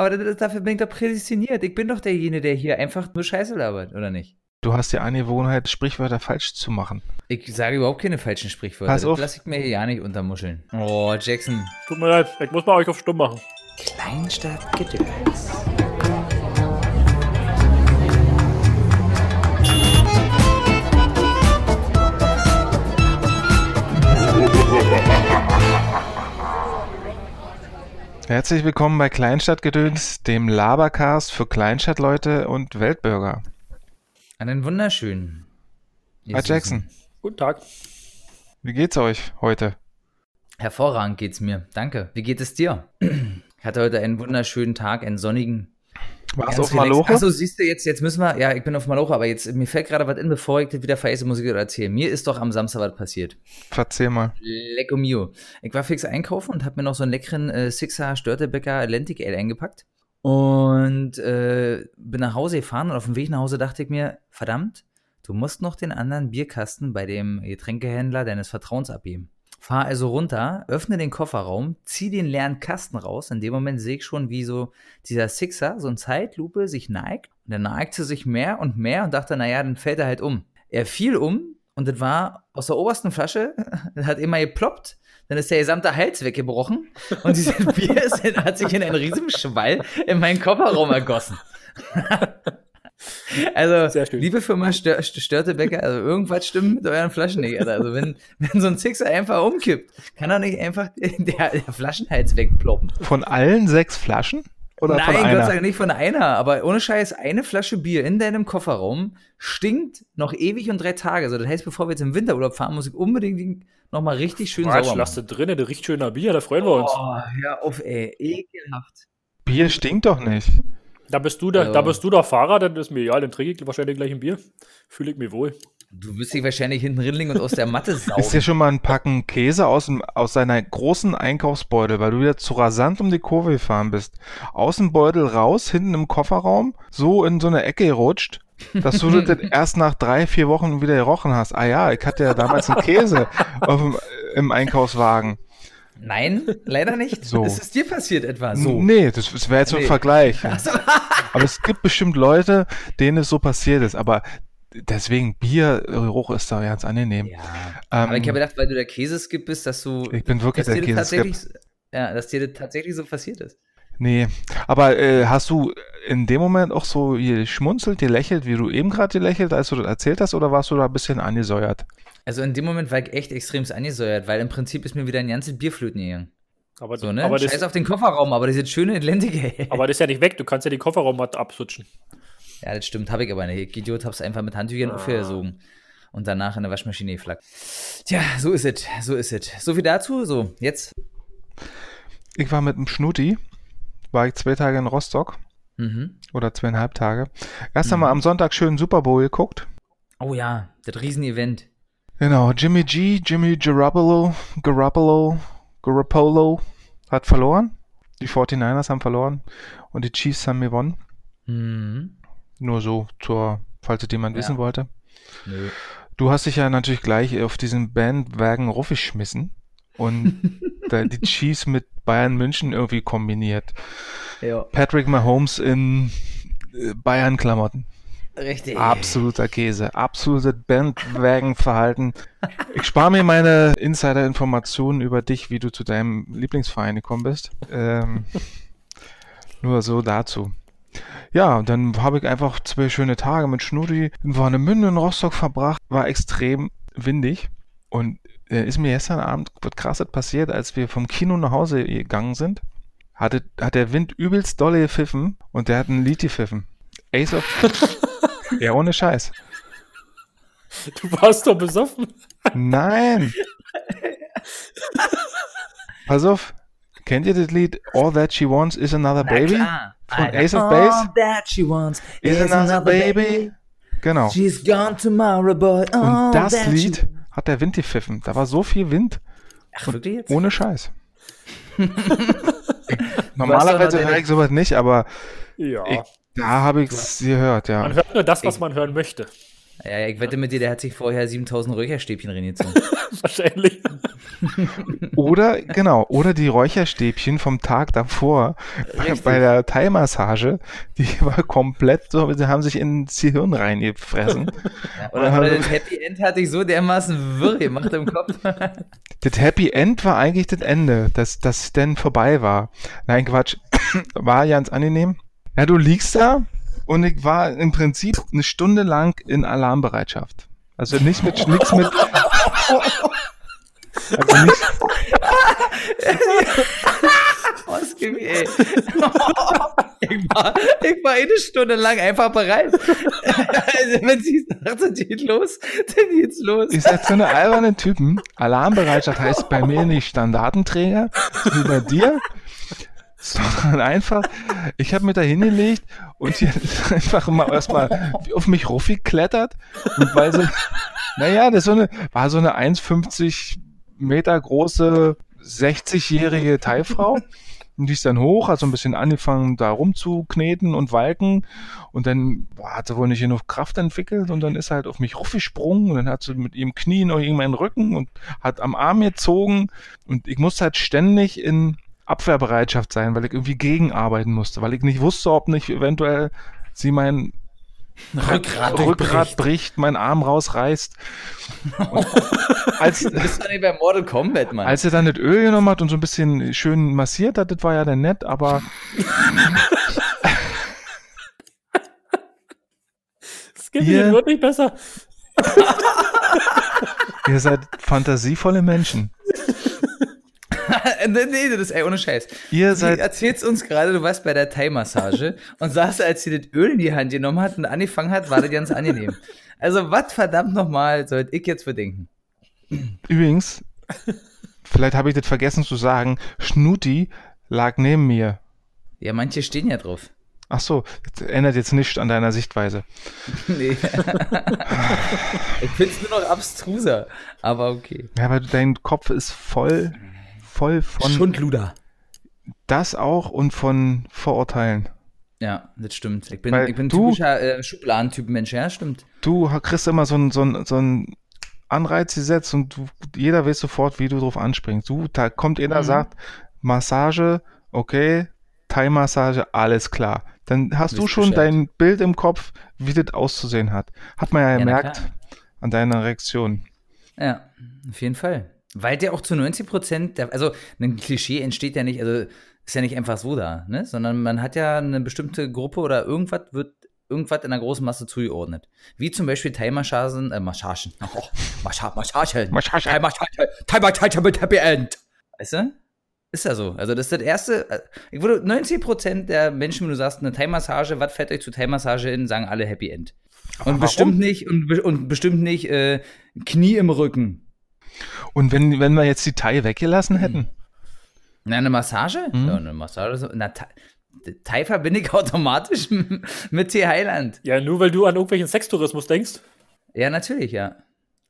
aber das, dafür bin ich doch prädestiniert. Ich bin doch derjenige, der hier einfach nur Scheiße labert, oder nicht? Du hast die Angewohnheit, Sprichwörter falsch zu machen. Ich sage überhaupt keine falschen Sprichwörter. Pass auf. Das lasse ich mir hier ja nicht untermuscheln. Oh, Jackson. Tut mir leid, ich muss mal euch auf stumm machen. Kleinstadt Gedöns. Herzlich willkommen bei Kleinstadtgedöns, dem Labercast für Kleinstadtleute und Weltbürger. Einen wunderschönen. Hi. Jackson, Guten Tag. wie geht's euch heute? Hervorragend geht's mir. Danke. Wie geht es dir? Ich hatte heute einen wunderschönen Tag, einen sonnigen. Warst du auf Maloche? Achso, siehst du, jetzt, jetzt müssen wir, ja, ich bin auf Maloche, aber jetzt, mir fällt gerade was in, bevor ich das wieder vergesse, muss ich dir erzählen. Mir ist doch am Samstag was passiert. Erzähl mal. Lecco mio. Ich war fix einkaufen und habe mir noch so einen leckeren äh, Sixer Störtebecker Atlantic Ale eingepackt. Und äh, bin nach Hause gefahren und auf dem Weg nach Hause dachte ich mir, verdammt, du musst noch den anderen Bierkasten bei dem Getränkehändler deines Vertrauens abgeben. Fahr also runter, öffne den Kofferraum, zieh den leeren Kasten raus. In dem Moment sehe ich schon, wie so dieser Sixer, so in Zeitlupe, sich neigt. Und er neigte sich mehr und mehr und dachte, naja, dann fällt er halt um. Er fiel um und das war aus der obersten Flasche, das hat immer geploppt. Dann ist der gesamte Hals weggebrochen und dieses Bier hat sich in einen riesigen Schwall in meinen Kofferraum ergossen. Also, liebe Firma Stör Störtebecker, also irgendwas stimmt mit euren Flaschen nicht. Alter. Also, wenn, wenn so ein Sixer einfach umkippt, kann doch nicht einfach der, der Flaschenhals wegploppen. Von allen sechs Flaschen? Oder Nein, von Gott sei einer? Dank nicht von einer, aber ohne Scheiß, eine Flasche Bier in deinem Kofferraum stinkt noch ewig und drei Tage. Also das heißt, bevor wir jetzt im Winterurlaub fahren, muss ich unbedingt noch mal richtig schön Quatsch, sauber lass machen. das drinnen, der riecht schöner Bier, da freuen wir uns. Oh, hör auf, ey. Ekelhaft. Bier stinkt doch nicht. Da bist du der, Also- da bist du der Fahrer, dann ist mir egal, dann trinke ich wahrscheinlich gleich ein Bier. Fühle ich mich wohl. Du wirst dich wahrscheinlich hinten rinlegen und aus der Matte Ist dir saugen. schon mal ein Packen Käse aus, dem, aus seiner großen Einkaufsbeutel, weil du wieder zu rasant um die Kurve gefahren bist, aus dem Beutel raus, hinten im Kofferraum, so in so eine Ecke gerutscht, dass du das erst nach drei, vier Wochen wieder gerochen hast. Ah ja, ich hatte ja damals einen Käse auf dem, im Einkaufswagen. Nein, leider nicht. So. Ist es dir passiert etwa? So. Nee, das, das wäre jetzt so ein Nee. Vergleich. Ach so. Aber es gibt bestimmt Leute, denen es so passiert ist. Aber deswegen Biergeruch ist da ganz angenehm. Ja. Ähm, Aber ich habe gedacht, weil du der Käseskip bist, dass du. Ich bin wirklich der Käseskip. Ja, dass dir das tatsächlich so passiert ist. Nee, aber äh, hast du in dem Moment auch so geschmunzelt, gelächelt, wie du eben gerade gelächelt, als du das erzählt hast, oder warst du da ein bisschen angesäuert? Also in dem Moment war ich echt extremst angesäuert, weil im Prinzip ist mir wieder ein ganzes Bierflöten gegangen. Aber, So, ne? aber, Scheiß das, auf den Kofferraum, aber das ist schöne Atlantic. ey. aber das ist ja nicht weg, du kannst ja die Kofferraummatte absutschen. Ja, das stimmt, habe ich aber nicht. Ich Idiot hab's einfach mit Handtüchern aufgesogen und danach in der Waschmaschine geflackt. Tja, so ist es, so ist es. So viel dazu, so, jetzt. Ich war mit dem Schnuti, war ich zwei Tage in Rostock Mhm. oder zweieinhalb Tage. Erst Mhm. einmal am Sonntag schön Super Bowl geguckt. Oh ja, das Riesenevent. Genau, Jimmy G, Jimmy Garoppolo, Garoppolo, Garoppolo hat verloren. Die 49ers haben verloren und die Chiefs haben gewonnen. Mhm. Nur so zur, falls es jemand Ja. wissen wollte. Nö. Du hast dich ja natürlich gleich auf diesen Bandwagen raufgeschmissen und die Chiefs mit Bayern München irgendwie kombiniert. Ja, Patrick Mahomes in äh, Bayern-Klamotten. Richtig. Absoluter Käse. Absolutes Bandwagen-Verhalten. Ich spare mir meine Insider-Informationen über dich, wie du zu deinem Lieblingsverein gekommen bist. Ähm, nur so dazu. Ja, und dann habe ich einfach zwei schöne Tage mit Schnurri in Warnemünde in Rostock verbracht. War extrem windig. Und äh, ist mir gestern Abend was krasses passiert, als wir vom Kino nach Hause gegangen sind. Hatte, hat der Wind übelst dolle gepfiffen und der hat ein Lied gepfiffen. Ace of... ja, ohne Scheiß. Du warst doch besoffen. Nein! Pass auf. Kennt ihr das Lied All That She Wants Is Another Na Baby? klar. Von Alter. Ace of Base? All that she wants Is Another Baby? Genau. She's gone tomorrow, boy. All Und das Lied hat der Wind gepfiffen. Da war so viel Wind. Ach, wirklich jetzt? Ohne Scheiß. Normalerweise höre ich sowas nicht, aber Ja. ich, da habe ich es gehört, ja. Man hört nur das, was man hören möchte. Ja, ich wette mit dir, der hat sich vorher 7000 Räucherstäbchen reingezogen. Wahrscheinlich. Oder, genau, oder die Räucherstäbchen vom Tag davor Richtig. bei der Thai-Massage, die war komplett so, sie haben sich ins Gehirn reingefressen. Ja, oder, oder das Happy End hatte ich so dermaßen wirr gemacht im Kopf. Das Happy End war eigentlich das Ende, dass das denn vorbei war. Nein, Quatsch. War ganz angenehm. Ja, du liegst da und ich war im Prinzip eine Stunde lang in Alarmbereitschaft. Also nicht mit, nichts mit. Also nicht, ey. ich, war, ich war eine Stunde lang einfach bereit. also, wenn sie sagt, dann geht los, dann geht's los. ich sag so eine alberne Typen. Alarmbereitschaft heißt bei mir nicht Standardenträger, wie bei dir, sondern einfach, ich habe mir da hingelegt und hat einfach mal erstmal auf mich raufgeklettert und weil sie, naja, das so eine, war so eine 1,50 Meter große 60-jährige Thai-Frau. Und die ist dann hoch, hat so ein bisschen angefangen, da rumzukneten und walken. Und dann boah, hat sie wohl nicht genug Kraft entwickelt und dann ist sie halt auf mich raufgesprungen und dann hat sie mit ihrem Knie noch irgendwie meinen Rücken und hat am Arm gezogen. Und ich musste halt ständig in Abwehrbereitschaft sein, weil ich irgendwie gegenarbeiten musste, weil ich nicht wusste, ob nicht eventuell sie mein Rückgrat, Rückgrat bricht, mein Arm rausreißt. Und als, Du bist nicht bei Mortal Kombat, Mann. als er dann das Öl genommen hat und so ein bisschen schön massiert hat, das war ja dann nett, aber Das geht mir wirklich besser. ihr seid fantasievolle Menschen. nee, das ist ey, ohne Scheiß. Ihr Sie seid, erzählst uns gerade, du warst bei der Thai-Massage und saßt, als sie das Öl in die Hand genommen hat und angefangen hat, war das ganz angenehm. Also, was verdammt nochmal sollte ich jetzt bedenken? übrigens, vielleicht habe ich das vergessen zu sagen, Schnuti lag neben mir. Ja, manche stehen ja drauf. Ach so, das ändert jetzt nichts an deiner Sichtweise. Nee. ich find's nur noch abstruser, aber okay. Ja, aber dein Kopf ist voll, voll von Schundluder. das auch und von Vorurteilen. Ja, das stimmt. Ich bin, Weil ich bin du- typischer äh, Schubladentyp-Mensch, ja, stimmt. Du kriegst immer so einen so so einen Anreiz gesetzt und du, jeder weiß sofort, wie du drauf anspringst. Du, da kommt einer, Mhm. sagt, Massage, okay, Thai-Massage, alles klar. Dann hast du schon Bescheid. dein Bild im Kopf, wie das auszusehen hat. Hat man ja, Ja, gemerkt an deiner Reaktion. Ja, auf jeden Fall. Weil der auch zu 90 Prozent, der- also ein Klischee entsteht ja nicht, also ist ja nicht einfach so da, ne? sondern man hat ja eine bestimmte Gruppe oder irgendwas wird irgendwas in einer großen Masse zugeordnet. Wie zum Beispiel Thai-Massagen, äh, Massagen. Oh, Mascha Massagen. Massage. Thai-Massage, Thai-Massage mit Happy End. Weißt du? Ist ja so. Also das ist das erste, äh, ich würde 90 Prozent der Menschen, wenn du sagst, eine Thai-Massage, was fällt euch zu Thai-Massage hin, sagen alle Happy End. Und warum? bestimmt nicht, und, und bestimmt nicht äh, Knie im Rücken. Und wenn, wenn wir jetzt die Thai weggelassen hätten, Na, eine Massage? Mhm. Ja, eine Massage. Na, Thai, Thai verbinde ich automatisch mit T. Heiland. Ja, nur weil du an irgendwelchen Sextourismus denkst. Ja, natürlich, ja.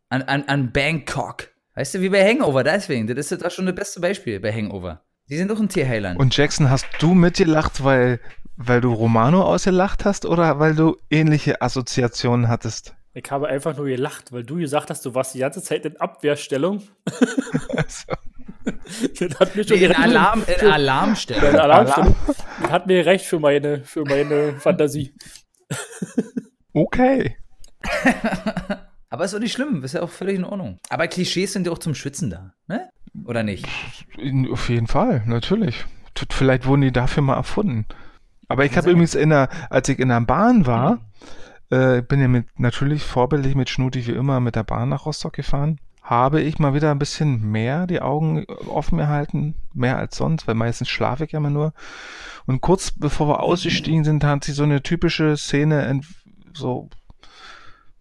An, an, an Bangkok. Weißt du, wie bei Hangover, deswegen. Das ist doch schon das beste Beispiel bei Hangover. Die sind doch ein T. Heiland. und Jackson, hast du mitgelacht, weil, weil du Romano ausgelacht hast oder weil du ähnliche Assoziationen hattest? Ich habe einfach nur gelacht, weil du gesagt hast, du warst die ganze Zeit in Abwehrstellung. Das hat mir schon Nee, in, Alarm, in Alarmstelle. in Alarmstellung. Das hat mir recht für meine, für meine Fantasie. okay. Aber ist doch nicht schlimm, ist ja auch völlig in Ordnung. Aber Klischees sind ja auch zum Schützen da, ne? Oder nicht? In, auf jeden Fall, natürlich. Vielleicht wurden die dafür mal erfunden. Aber ich habe übrigens in der, als ich in der Bahn war, äh, bin ja mit, natürlich vorbildlich mit Schnuti wie immer mit der Bahn nach Rostock gefahren, habe ich mal wieder ein bisschen mehr die Augen offen gehalten, mehr als sonst, weil meistens schlafe ich ja immer nur. Und kurz bevor wir ausgestiegen sind, hat sie so eine typische Szene so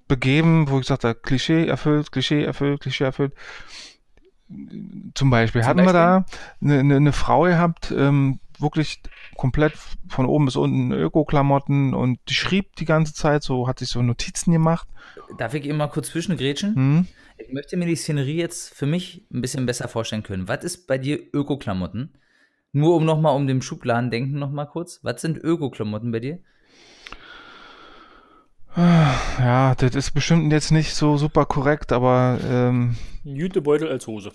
begeben, wo ich gesagt habe, Klischee erfüllt, Klischee erfüllt, Klischee erfüllt. Zum Beispiel Zum hatten wir da eine, eine, eine Frau gehabt, ähm, wirklich komplett von oben bis unten Öko-Klamotten und die schrieb die ganze Zeit, so hat sich so Notizen gemacht. Darf ich eben mal kurz zwischengrätschen? Hm? Ich möchte mir die Szenerie jetzt für mich ein bisschen besser vorstellen können. Was ist bei dir Öko-Klamotten? Nur um nochmal um den Schubladen denken nochmal kurz. Was sind Öko-Klamotten bei dir? Ja, das ist bestimmt jetzt nicht so super korrekt, aber ähm, Ein Jütebeutel als Hose.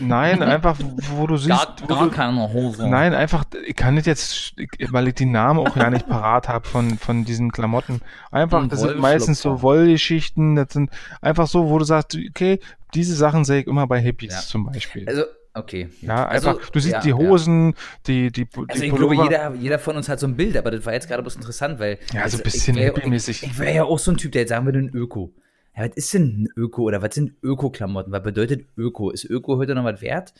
Nein, einfach, wo du siehst. Gar, gar du, keine Hose. Nein, einfach, ich kann nicht jetzt, weil ich die Namen auch ja nicht parat habe von, von diesen Klamotten. Einfach, Ein das sind meistens so. Wollgeschichten, das sind einfach so, wo du sagst, okay, diese Sachen sehe ich immer bei Hippies Ja. zum Beispiel. Also, okay. ja, Also, einfach, du siehst ja, die ja. Hosen, die, die, die Also ich glaube, Pullover. jeder, jeder von uns hat so ein Bild, aber das war jetzt gerade bloß interessant, weil. Ja, so also ein bisschen ich wär- hippie-mäßig. Ich, ich wäre ja auch so ein Typ, der jetzt sagen würde, ein Öko. Ja, was ist denn Öko oder was sind Öko-Klamotten? Was bedeutet Öko? Ist Öko heute noch was wert?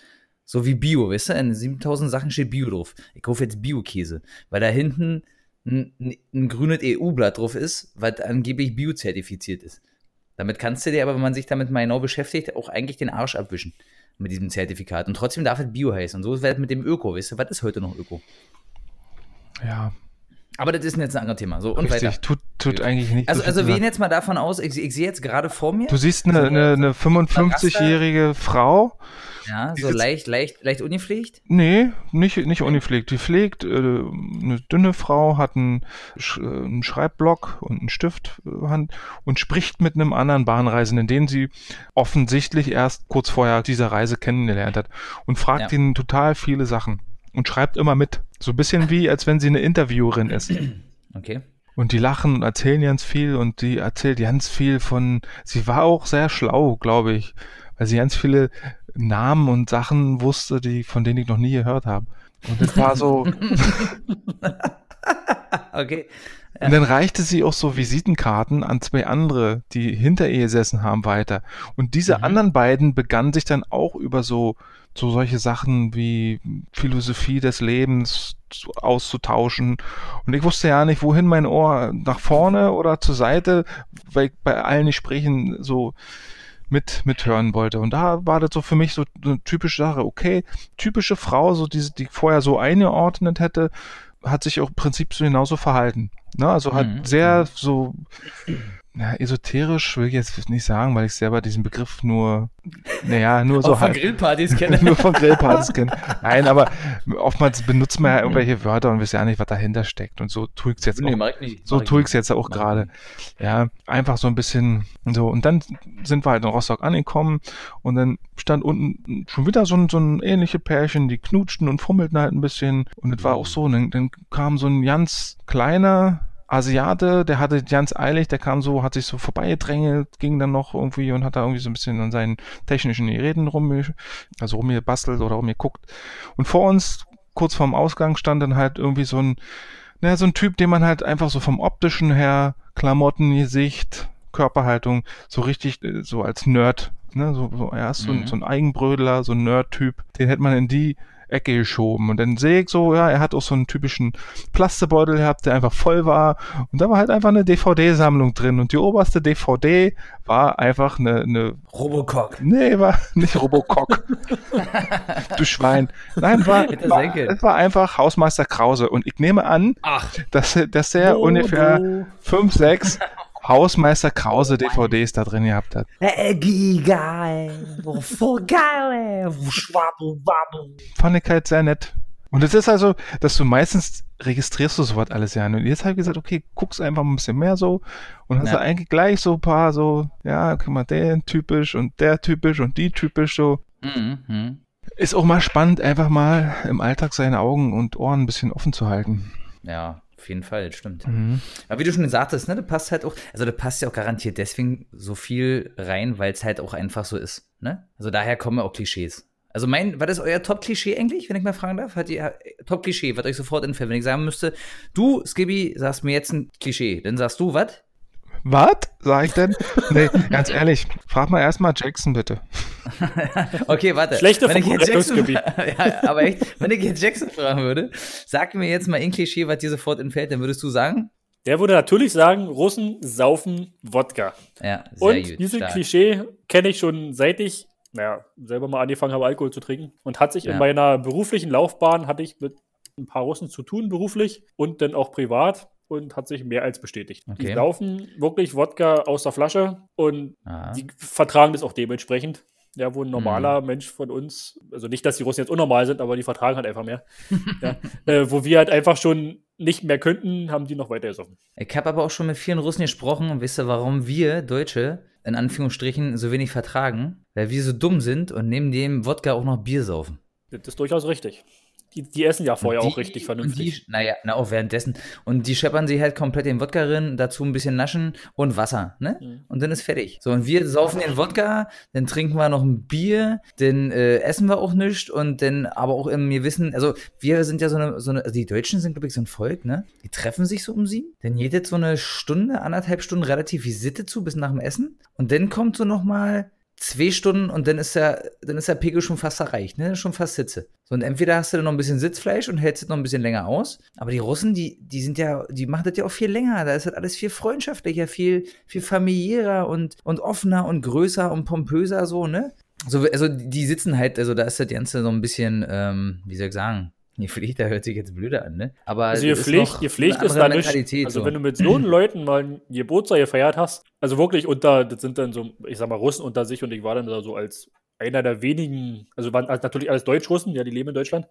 So wie Bio, weißt du? In 7000 Sachen steht Bio drauf. Ich kaufe jetzt Bio-Käse, weil da hinten ein, ein, ein grünes EU-Blatt drauf ist, was angeblich Bio-zertifiziert ist. Damit kannst du dir aber, wenn man sich damit mal genau beschäftigt, auch eigentlich den Arsch abwischen mit diesem Zertifikat. Und trotzdem darf es Bio heißen. Und so ist es mit dem Öko, weißt du? Was ist heute noch Öko? Ja, Aber das ist jetzt ein anderes Thema. So, und weiter. richtig, tut, tut eigentlich nicht Also, so also zu wir gehen jetzt mal davon aus, ich, ich sehe jetzt gerade vor mir, Du siehst eine, eine, eine 55-jährige Frau, ja, so leicht, leicht, leicht ungepflegt. Nee, nicht, nicht ungepflegt. Die pflegt, äh, eine dünne Frau hat einen, Sch äh, einen Schreibblock und einen Stift Hand und spricht mit einem anderen Bahnreisenden, den sie offensichtlich erst kurz vorher dieser Reise kennengelernt hat und fragt Ja. ihn total viele Sachen und schreibt immer mit. So ein bisschen wie, als wenn sie eine Interviewerin ist. Okay. Und die lachen und erzählen ganz viel und die erzählt ganz viel von, sie war auch sehr schlau, glaube ich, weil sie ganz viele Namen und Sachen wusste, die, von denen ich noch nie gehört habe. Und das war so, und Okay. dann reichte sie auch so Visitenkarten an zwei andere, die hinter ihr gesessen haben, weiter. Und diese Mhm. anderen beiden begannen sich dann auch über so, so solche Sachen wie Philosophie des Lebens zu- auszutauschen. Und ich wusste ja nicht, wohin mein Ohr, nach vorne oder zur Seite, weil ich bei allen Gesprächen so mit mithören wollte. Und da war das so für mich so eine typische Sache. Okay, typische Frau, so diese, die ich vorher so eingeordnet hätte, hat sich auch im Prinzip so genauso verhalten. Ne? Also hat Mhm. sehr so ja, esoterisch will ich jetzt nicht sagen, weil ich selber diesen Begriff nur, naja, nur so Auch von halt Grillpartys kenne. nur von Grillpartys kennen. Nein, aber oftmals benutzt man ja irgendwelche Wörter und weiß ja nicht, was dahinter steckt. Und so tue ich es jetzt nee, auch. nicht. So tue ich es jetzt auch gerade. Ja, einfach so ein bisschen so. Und dann sind wir halt in Rostock angekommen und dann stand unten schon wieder so ein, so ein ähnliche Pärchen, die knutschten und fummelten halt ein bisschen. Und es war auch so, dann, dann kam so ein ganz kleiner Asiate, der hatte ganz eilig, der kam so, hat sich so vorbeigedrängelt, ging dann noch irgendwie und hat da irgendwie so ein bisschen an seinen technischen Geräten rum, also rumgebastelt oder rumgeguckt. Und vor uns, kurz vorm Ausgang, stand dann halt irgendwie so ein, naja, so ein Typ, den man halt einfach so vom optischen her, Klamotten, Gesicht, Körperhaltung, so richtig, äh, so als Nerd, ne, so, so er ist so, ein- Mhm. so ein Eigenbrödler, so ein Nerd-Typ, den hätte man in die Ecke geschoben. Und dann sehe ich so, ja, er hat auch so einen typischen Plastebeutel gehabt, der einfach voll war. Und da war halt einfach eine DVD-Sammlung drin. Und die oberste DVD war einfach eine, eine Robocock. Nee, war nicht Robocock. du Schwein. Nein, war, war, es war einfach Hausmeister Krause. Und ich nehme an, Ach, dass, dass er ungefähr fünf, sechs Hausmeister Krause DVDs da drin gehabt hat. Eggy, geil. Oh, voll geil, ey. Schwabbel, wabbel. Fand ich halt sehr nett. Und es ist also, dass du meistens registrierst du sowas alles ja. Und jetzt habe ich gesagt, okay, guck's einfach mal ein bisschen mehr so. Und hast Ja. du eigentlich gleich so ein paar so, ja, guck mal, der typisch und der typisch und die typisch so. Mhm. Ist auch mal spannend, einfach mal im Alltag seine Augen und Ohren ein bisschen offen zu halten. Ja, auf jeden Fall, stimmt. Mhm. Aber wie du schon gesagt hast, ne, das passt halt auch, also das passt ja auch garantiert deswegen so viel rein, weil es halt auch einfach so ist, ne? Also daher kommen auch Klischees. Also mein, war das euer Top-Klischee eigentlich, wenn ich mal fragen darf? Hat ihr Top-Klischee, was euch sofort entfällt, wenn ich sagen müsste, du, Skibby, sagst mir jetzt ein Klischee, dann sagst du was? Was? Sag ich denn? Nee, ganz ehrlich, frag mal erstmal Jackson bitte. Okay, warte. Schlechte wenn ich jetzt Jackson, ja, aber echt, wenn ich jetzt Jackson fragen würde, sag mir jetzt mal ein Klischee, was dir sofort entfällt, dann würdest du sagen? Der würde natürlich sagen, Russen saufen Wodka. Ja, sehr Und gut. dieses stark. Klischee kenne ich schon seit ich, naja, selber mal angefangen habe, Alkohol zu trinken. Und hat sich Ja. in meiner beruflichen Laufbahn, hatte ich mit ein paar Russen zu tun, beruflich und dann auch privat. Und hat sich mehr als bestätigt. Okay. Die saufen wirklich Wodka aus der Flasche und Ah. die vertragen das auch dementsprechend. Ja, wo ein normaler Mhm. Mensch von uns, also nicht, dass die Russen jetzt unnormal sind, aber die vertragen halt einfach mehr. ja, äh, wo wir halt einfach schon nicht mehr könnten, haben die noch weiter gesoffen. Ich habe aber auch schon mit vielen Russen gesprochen und wisst ihr, warum wir Deutsche in Anführungsstrichen so wenig vertragen? Weil wir so dumm sind und neben dem Wodka auch noch Bier saufen. Das ist durchaus richtig. Die, die essen ja vorher Und auch richtig vernünftig. Die, naja, na auch währenddessen. Und die scheppern sich halt komplett den Wodka rein, dazu ein bisschen naschen und Wasser, ne? Mhm. Und dann ist fertig. So, und wir saufen den Wodka, dann trinken wir noch ein Bier, dann äh, essen wir auch nichts und dann aber auch im Gewissen, also wir sind ja so eine, so eine also die Deutschen sind, glaube ich, so ein Volk, ne? Die treffen sich so um sieben, dann jedet so eine Stunde, anderthalb Stunden relativ wie Sitte zu, bis nach dem Essen. Und dann kommt so nochmal zwei Stunden und dann ist der, dann ist der Pegel schon fast erreicht, ne? Schon fast Sitze. So, und entweder hast du dann noch ein bisschen Sitzfleisch und hältst es noch ein bisschen länger aus. Aber die Russen, die, die sind ja, die machen das ja auch viel länger. Da ist das alles viel freundschaftlicher, viel, viel familiärer und, und offener und größer und pompöser, so, ne? So, also die sitzen halt, also da ist das Ganze so ein bisschen, ähm, wie soll ich sagen, gepflegt, da hört sich jetzt blöder an, ne? Aber Also ihr Pflicht, ihr Pflicht ist andere da nicht. Also so. wenn du mit so einen Leuten mal ein Geburtstag gefeiert hast, also wirklich unter, das sind dann so, ich sag mal, Russen unter sich und ich war dann da so als einer der wenigen, also waren also natürlich alles Deutsch-Russen, ja, die leben in Deutschland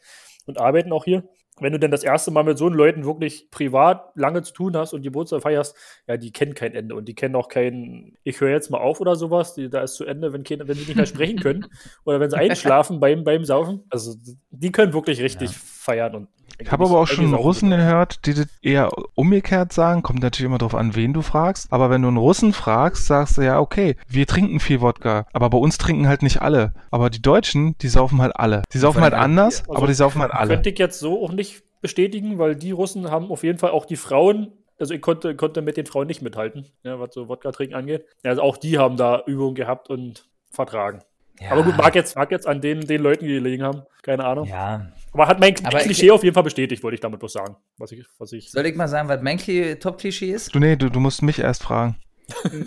und arbeiten auch hier. Wenn du denn das erste Mal mit so einen Leuten wirklich privat lange zu tun hast und Geburtstag feierst, ja, die kennen kein Ende und die kennen auch kein, ich höre jetzt mal auf oder sowas, die, da ist zu Ende, wenn, keine, wenn sie nicht mehr sprechen können oder wenn sie einschlafen beim, beim Saufen. Also die können wirklich richtig Ja. Feiern und Ich habe aber auch schon Russen gehört, die das eher umgekehrt sagen. Kommt natürlich immer darauf an, wen du fragst. Aber wenn du einen Russen fragst, sagst du ja, okay, wir trinken viel Wodka. Aber bei uns trinken halt nicht alle. Aber die Deutschen, die saufen halt alle. Die saufen halt anders, also, aber die saufen halt alle. Könnte ich jetzt so auch nicht bestätigen, weil die Russen haben auf jeden Fall auch die Frauen, also ich konnte, konnte mit den Frauen nicht mithalten, ja, was so Wodka trinken angeht. Also auch die haben da Übungen gehabt und vertragen. Ja. Aber gut, mag jetzt, mag jetzt an den, den Leuten gelegen haben, keine Ahnung. Ja. Aber hat mein Aber ich- Klischee auf jeden Fall bestätigt, wollte ich damit bloß sagen. Was ich, was ich. Soll ich mal sagen, was mein Kli- Top-Klischee ist? Du, nee, du, du musst mich erst fragen.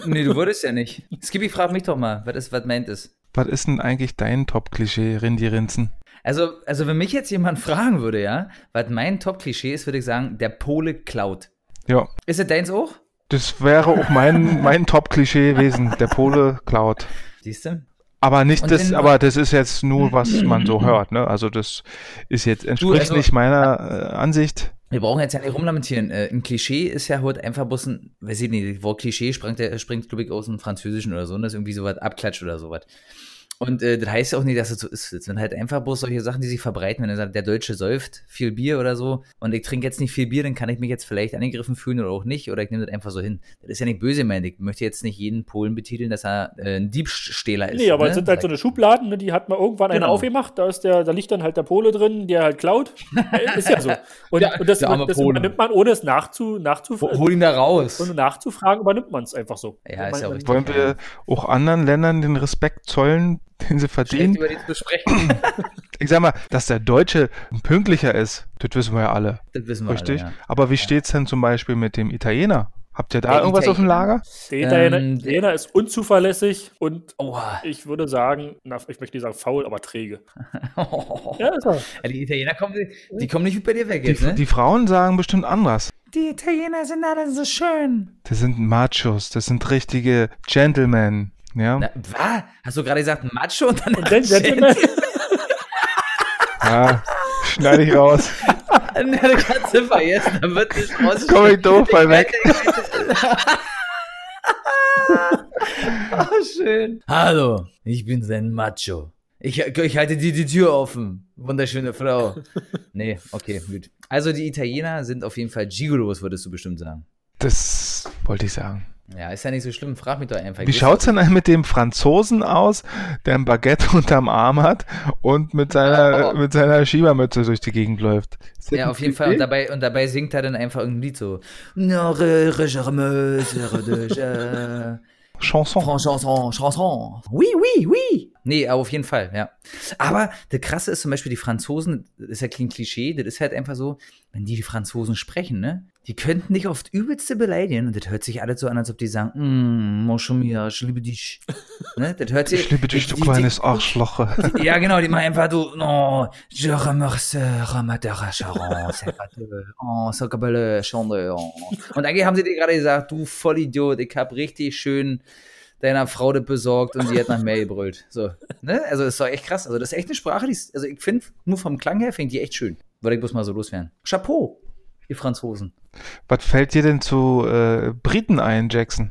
nee, du würdest ja nicht. Skippy, frag mich doch mal, was ist, was meint ist. Was ist denn eigentlich dein Top-Klischee, Rindi Rinzen? Also, also, wenn mich jetzt jemand fragen würde, ja, was mein Top-Klischee ist, würde ich sagen, der Pole klaut. Ja, Ist es deins auch? das wäre auch mein, mein Top-Klischee gewesen. Der Pole klaut. Siehst du? Aber nicht Und das, aber das ist jetzt nur, was man so hört, ne? Also das ist jetzt, entspricht also- nicht meiner äh, Ansicht. Wir brauchen jetzt ja nicht rumlamentieren. Äh, ein Klischee ist ja heute einfach bloß ein, weiß ich nicht, das Wort Klischee springt, der, springt glaube ich, aus dem Französischen oder so, und das ist irgendwie sowas Abklatsch oder sowas. Und äh, das heißt ja auch nicht, dass es so ist. Das sind halt einfach bloß solche Sachen, die sich verbreiten. Wenn er sagt, der Deutsche säuft viel Bier oder so und ich trinke jetzt nicht viel Bier, dann kann ich mich jetzt vielleicht angegriffen fühlen oder auch nicht. Oder ich nehme das einfach so hin. Das ist ja nicht böse gemeint. Ich möchte jetzt nicht jeden Polen betiteln, dass er äh, ein Diebstähler ist. Nee, aber ne? es sind halt so eine Schubladen, ne, die hat man irgendwann eine Genau. aufgemacht, da ist der, da liegt dann halt der Pole drin, der halt klaut. Äh, ist ja so. Und, Ja, und das, der arme das Pole. übernimmt man, ohne es nachzu, nachzu, Hol ihn da raus. ohne nachzufragen, übernimmt man es einfach so. Ja, Man- ist ja auch richtig. Wollen wir auch anderen Ländern den Respekt zollen, den sie Schlecht verdienen? über die zu sprechen. Ich sag mal, dass der Deutsche pünktlicher ist, das wissen wir ja alle. das wissen wir Richtig? alle, ja. Aber wie steht's denn zum Beispiel mit dem Italiener? Habt ihr da Der irgendwas auf dem Italiener? Lager? Der Italiener, Ähm, Italiener ist unzuverlässig und Oha. ich würde sagen, na, ich möchte nicht sagen faul, aber träge. Ja, ist er. Ja, die Italiener kommen, die kommen nicht gut bei dir weg Die, jetzt, ne? die Frauen sagen bestimmt anders. Die Italiener sind alle so schön. Das sind Machos, das sind richtige Gentlemen. Ja, Na, was? Hast du gerade gesagt Macho und dann Und dann Gentleman, ja schneide ich raus. Na, du kannst du vergessen, da wird nicht raus. Komm ich doof bei weg. Oh, schön. Hallo, ich bin sein Macho. Ich, ich halte dir die Tür offen. Wunderschöne Frau. Nee, okay, gut. Also die Italiener sind auf jeden Fall Gigolos, würdest du bestimmt sagen. Das wollte ich sagen. Ja, ist ja nicht so schlimm. Frag mich doch einfach. Wie schaut's denn mit dem Franzosen aus, der ein Baguette unterm Arm hat und mit seiner, Oh. mit seiner Schiebermütze durch die Gegend läuft? Ja, auf jeden Fall. Und dabei, und dabei singt er dann einfach irgendein Lied so. Chanson. Chanson, Chanson. Oui, oui, oui. Nee, aber auf jeden Fall, ja. Aber das Krasse ist zum Beispiel, die Franzosen, das ist ja kein Klischee, das ist halt einfach so, wenn die, die Franzosen sprechen, ne, die könnten dich oft übelste beleidigen und das hört sich alles so an, als ob die sagen, mm, mon chumia, ich liebe dich. Ne, das hört sich. Ich liebe dich, du die- die- kleines Arschloch. ja, genau, die machen einfach so, no, je remercie, Ramadera Charon, c'est pas de- oh, Schande, oh. Und eigentlich haben sie dir gerade gesagt, du Vollidiot, ich hab richtig schön deiner Frau das besorgt und die hat nach mehr gebrüllt. So, ne? Also, das ist doch echt krass. Also, das ist echt eine Sprache, die ist, also ich finde, nur vom Klang her finde ich die echt schön. Würde ich bloß mal so loswerden. Chapeau. ihr Franzosen. Was fällt dir denn zu äh, Briten ein, Jackson?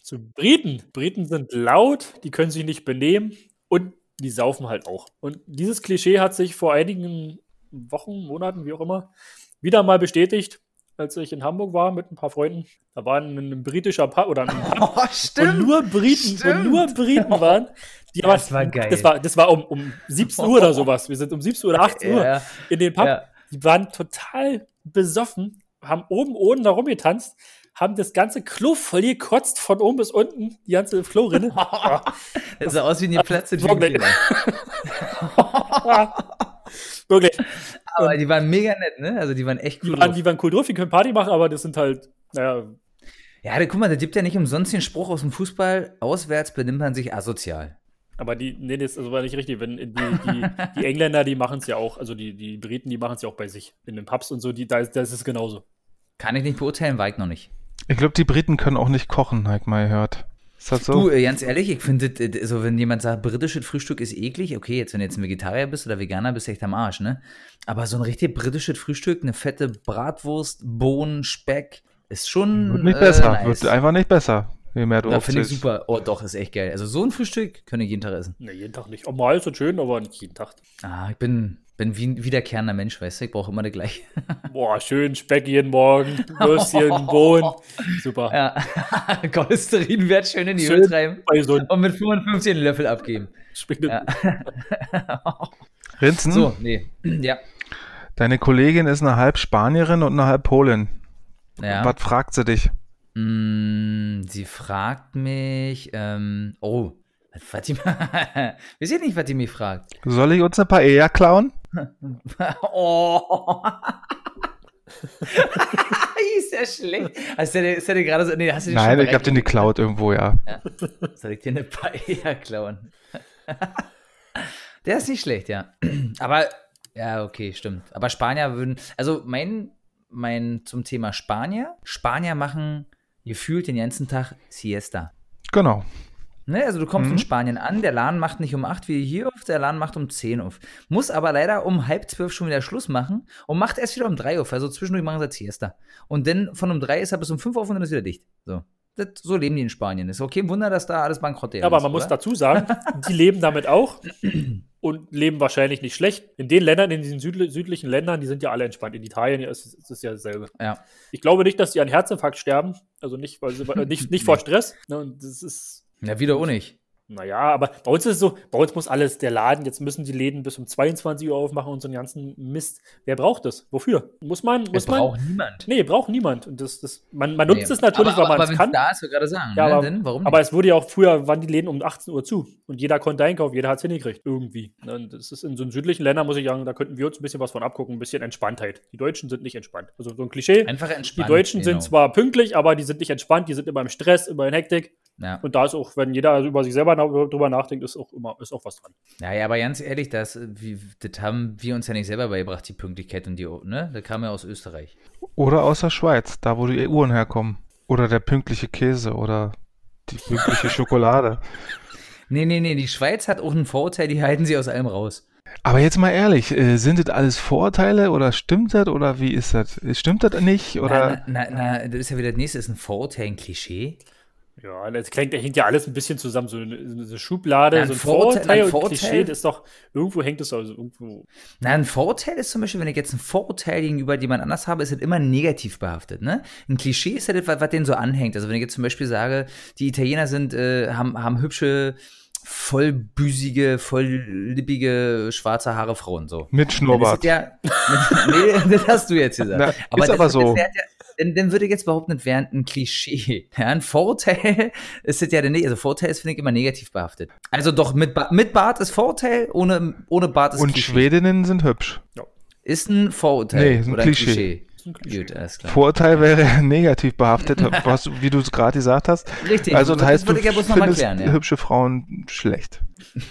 Zu Briten. Briten sind laut, die können sich nicht benehmen und die saufen halt auch. Und dieses Klischee hat sich vor einigen Wochen, Monaten, wie auch immer, wieder mal bestätigt, als ich in Hamburg war mit ein paar Freunden. Da war ein, ein britischer Pub oder ein Pub, Oh, stimmt. wo nur Briten, Stimmt. nur Briten waren. Die Das war geil. Das war, das war um, um 17 Uhr oder sowas. Wir sind um 17 Uhr oder 18 Uhr Ja, in den Pub. ja. Die waren total besoffen, haben oben ohne da rumgetanzt, haben das ganze Klo voll gekotzt, von oben bis unten, die ganze Klorinne. Das sah aus wie eine Platz in Wirklich. Aber die waren mega nett, ne? Also die waren echt Die cool. waren, drauf. die waren cool drauf, die können Party machen, aber das sind halt, naja, Ja, da, guck mal, da gibt ja nicht umsonst den Spruch aus dem Fußball, auswärts benimmt man sich asozial. aber die, nee, das war nicht richtig. Wenn die, die, die Engländer, die machen es ja auch, also die, die Briten, die machen es ja auch bei sich. In den Pubs und so, die, da, ist, da ist es genauso. Kann ich nicht beurteilen, war ich noch nicht. Ich glaube, die Briten können auch nicht kochen, habe ich mal gehört. Ist das so? Du, äh, ganz ehrlich, ich finde, äh, so wenn jemand sagt, britisches Frühstück ist eklig, okay, jetzt wenn du jetzt ein Vegetarier bist oder Veganer, bist du echt am Arsch, ne? Aber so ein richtig britisches Frühstück, eine fette Bratwurst, Bohnen, Speck, ist schon wird nicht äh, besser. nice. Wird einfach nicht besser, je mehr du Da finde ich super. Oh, doch, ist echt geil. Also so ein Frühstück könnte ich jeden Tag essen. Ne, jeden Tag nicht. Auch mal ist es schön, aber nicht jeden Tag. Ah, ich bin, bin wie ein wiederkehrender Mensch, weißt du, ich brauche immer das gleiche. Boah, schön Speck jeden Morgen, Würstchen, Bohnen. Super. Ja, Cholesterinwert schön in die Schön. Höhe treiben Gesund. und mit 55 einen Löffel abgeben. Schmeckt Ja. Rinzen, So, nee. Ja. deine Kollegin ist eine halb Spanierin und eine halb Polin. ja. Was fragt sie dich? Mm, sie fragt mich, ähm, oh, die, wisst ihr nicht, was die mich fragt? Soll ich uns eine Paella klauen? oh. ist ja schlecht. Hast du ist dir gerade so, nee, hast du dir Nein, ich hab den geklaut irgendwo, ja. Ja. Soll ich dir eine Paella klauen? Der ist nicht schlecht, ja. Aber, ja, okay, stimmt. Aber Spanier würden, also mein, mein zum Thema Spanier, Spanier machen gefühlt den ganzen Tag Siesta. Genau. Ne, also du kommst Mhm. in Spanien an, der Laden macht nicht um 8 wie hier auf, der Laden macht um 10 auf. Muss aber leider um halb zwölf schon wieder Schluss machen und macht erst wieder um 3 auf. Also zwischendurch machen sie Siesta. Und dann von um 3 ist er bis um 5 auf und dann ist wieder dicht. So. Das, so leben die in Spanien. Ist okay, ein Wunder, dass da alles bankrott Ja, aber man muss dazu sagen, die leben damit auch und leben wahrscheinlich nicht schlecht. In den Ländern, in diesen südli südlichen Ländern, die sind ja alle entspannt. In Italien ist, ist es ja dasselbe. Ja. Ich glaube nicht, dass die an Herzinfarkt sterben. Also nicht, weil sie, äh, nicht, nicht vor Stress. Ne, und das ist, Ja, wieder auch nicht. Naja, aber bei uns ist es so, bei uns muss alles, der Laden, jetzt müssen die Läden bis um 22 Uhr aufmachen und so einen ganzen Mist. Wer braucht das? Wofür? Muss man, muss man? braucht niemand. Nee, braucht niemand. Und das, das, man, man nutzt Nee. es natürlich, aber, weil man es kann. da ist, wir gerade sagen. Ja, ne? aber, Denn, warum aber es wurde ja auch früher, waren die Läden um 18 Uhr zu. Und jeder konnte einkaufen, jeder hat es hingekriegt. Irgendwie. Ne, Und das ist in so südlichen Ländern, muss ich sagen, da könnten wir uns ein bisschen was von abgucken, ein bisschen Entspanntheit. Die Deutschen sind nicht entspannt. Also so ein Klischee. Einfach Die entspannt. Deutschen genau. sind zwar pünktlich, aber die sind nicht entspannt, die sind immer im Stress, immer in Hektik. Ja. Und da ist auch, wenn jeder über sich selber na- drüber nachdenkt, ist auch immer ist auch was dran. Ja, ja, aber ganz ehrlich, das, wie, das haben wir uns ja nicht selber beigebracht, die Pünktlichkeit und die, ne? Das kam ja aus Österreich. Oder aus der Schweiz, da wo die Uhren herkommen. Oder der pünktliche Käse oder die pünktliche Schokolade. Nee, nee, nee, die Schweiz hat auch einen Vorurteil, die halten sie aus allem raus. Aber jetzt mal ehrlich, äh, sind das alles Vorurteile oder stimmt das oder wie ist das? Stimmt das nicht oder? Na, na, na, das ist ja wieder das nächste, ist ein Vorurteil, ein Klischee. Ja, das klingt, da hängt ja alles ein bisschen zusammen. So eine, so eine Schublade, ein so ein Vorurteil- Vorurteil, und Vorurteil- Klischee, das ist doch, irgendwo hängt es also irgendwo. Na, ein Vorurteil ist zum Beispiel, wenn ich jetzt ein Vorurteil gegenüber jemand anders habe, ist das immer negativ behaftet, ne? Ein Klischee ist ja das, was, was denen so anhängt. Also wenn ich jetzt zum Beispiel sage, die Italiener sind, äh, haben, haben hübsche, vollbüsige, volllippige, schwarze Haare Frauen, so. Mit ist Schnurrbart. ja, nee, das hast du jetzt gesagt. Na, ist das- aber so. ja, dann, dann würde ich jetzt behaupten, das wäre ein Klischee. Ja, ein Vorurteil ist das ja dann nicht. Also Vorurteil ist, finde ich, immer negativ behaftet. Also doch, mit, ba mit Bart ist Vorurteil, ohne, ohne Bart ist Und Klischee. Schwedinnen sind hübsch. Ist ein Vorurteil Nee, ist ein oder Klischee. ein Klischee. Ist ein Klischee. Gut, alles klar. Vorurteil wäre negativ behaftet, was, du- wie du es gerade gesagt hast. Richtig. Also das das heißt, du würde ich ja bloß noch mal findest klären, ja. hübsche Frauen schlecht.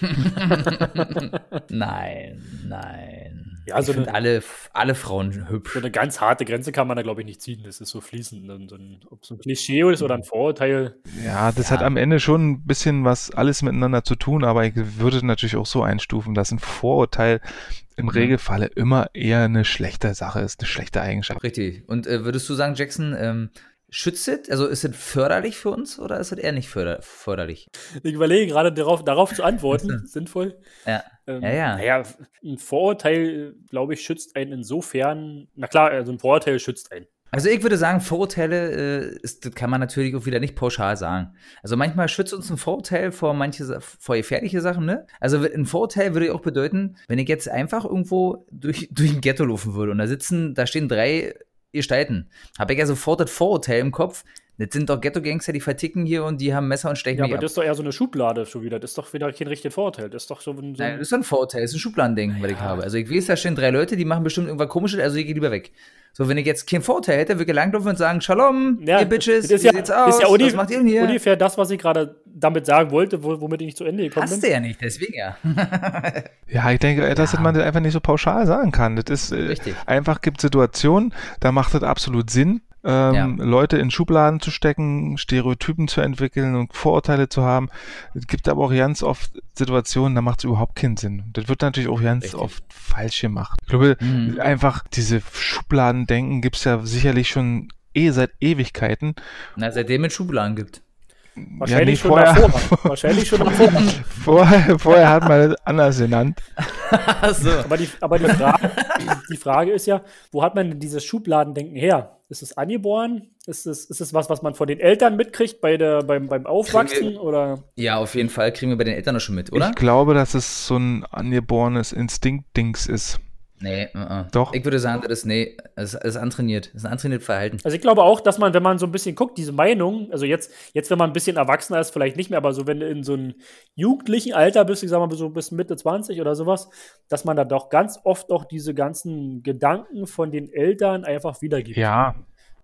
Nein, nein. Ja, ich so finde eine- alle, alle Frauen hübsch. So eine ganz harte Grenze kann man da, glaube ich, nicht ziehen. Das ist so fließend. Und so ein, ob es ein Klischee ist oder ein Vorurteil. Ja, das Ja. hat am Ende schon ein bisschen was alles miteinander zu tun, aber ich würde natürlich auch so einstufen, dass ein Vorurteil im Regelfalle immer eher eine schlechte Sache ist, eine schlechte Eigenschaft. Richtig. Und äh, würdest du sagen, Jackson, ähm, schützt es? Also ist es förderlich für uns oder ist es eher nicht förder förderlich? Ich überlege gerade darauf, darauf zu antworten. Sinnvoll. Ja. Ähm, Ja, ja. Naja, ein Vorurteil, glaube ich, schützt einen insofern. Na klar, also ein Vorurteil schützt einen. Also ich würde sagen, Vorurteile äh, ist, das kann man natürlich auch wieder nicht pauschal sagen. Also manchmal schützt uns ein Vorurteil vor manche vor gefährliche Sachen, ne? Also ein Vorurteil würde auch bedeuten, wenn ich jetzt einfach irgendwo durch, durch ein Ghetto laufen würde und da sitzen, da stehen drei Gestalten, habe ich ja sofort das Vorurteil im Kopf. Das sind doch Ghetto-Gangster, die verticken hier und die haben Messer und stechen Ja, mich aber ab. das ist doch eher so eine Schublade schon wieder. Das ist doch wieder kein richtiges Vorurteil. Das ist doch so ein. So Nein, ein das ist doch ein Vorurteil, das ist ein Schubladending, was ich habe. Also ich weiß, da stehen drei Leute, die machen bestimmt irgendwas komisches, also ich gehe lieber weg. So, wenn ich jetzt kein Vorurteil hätte, würde ich langlaufen und sagen, Shalom, Ja, ihr Bitches, das ist wie ja, sieht's das aus, ist ja was macht ihr denn hier? ungefähr das, was ich gerade damit sagen wollte, wo, womit ich nicht zu Ende gekommen Hast du bin. ja nicht, deswegen ja. Ja, ich denke, dass Ja. man das einfach nicht so pauschal sagen kann. Das ist äh, Richtig. einfach gibt Situationen, da macht es absolut Sinn, ähm, Leute in Schubladen zu stecken, Stereotypen zu entwickeln und Vorurteile zu haben. Es gibt aber auch ganz oft Situationen, da macht es überhaupt keinen Sinn. Das wird natürlich auch ganz Richtig. oft falsch gemacht. Ich glaube, Mhm. einfach diese Schubladendenken gibt es ja sicherlich schon eh seit Ewigkeiten. Na, seitdem es Schubladen gibt. Wahrscheinlich nee, schon davor. Wahrscheinlich schon davor. vorher, vorher hat man das anders genannt. Achso. Aber die, aber die, Frage, die Frage ist ja, wo hat man denn dieses Schubladendenken her? Ist es angeboren? Ist es, ist es was, was man von den Eltern mitkriegt bei der, beim, beim Aufwachsen? Oder? Ja, auf jeden Fall kriegen wir bei den Eltern noch schon mit, oder? Ich glaube, dass es so ein angeborenes Instinkt-Dings ist. Nee, uh -uh. Doch. Ich würde sagen, das ist, nee, das ist, antrainiert. Das ist ein antrainiertes Verhalten. Also ich glaube auch, dass man, wenn man so ein bisschen guckt, diese Meinung, also jetzt, jetzt, wenn man ein bisschen erwachsener ist, vielleicht nicht mehr, aber so, wenn du in so einem jugendlichen Alter bist, ich sag mal so bis Mitte 20 oder sowas, dass man da doch ganz oft auch diese ganzen Gedanken von den Eltern einfach wiedergibt. Ja,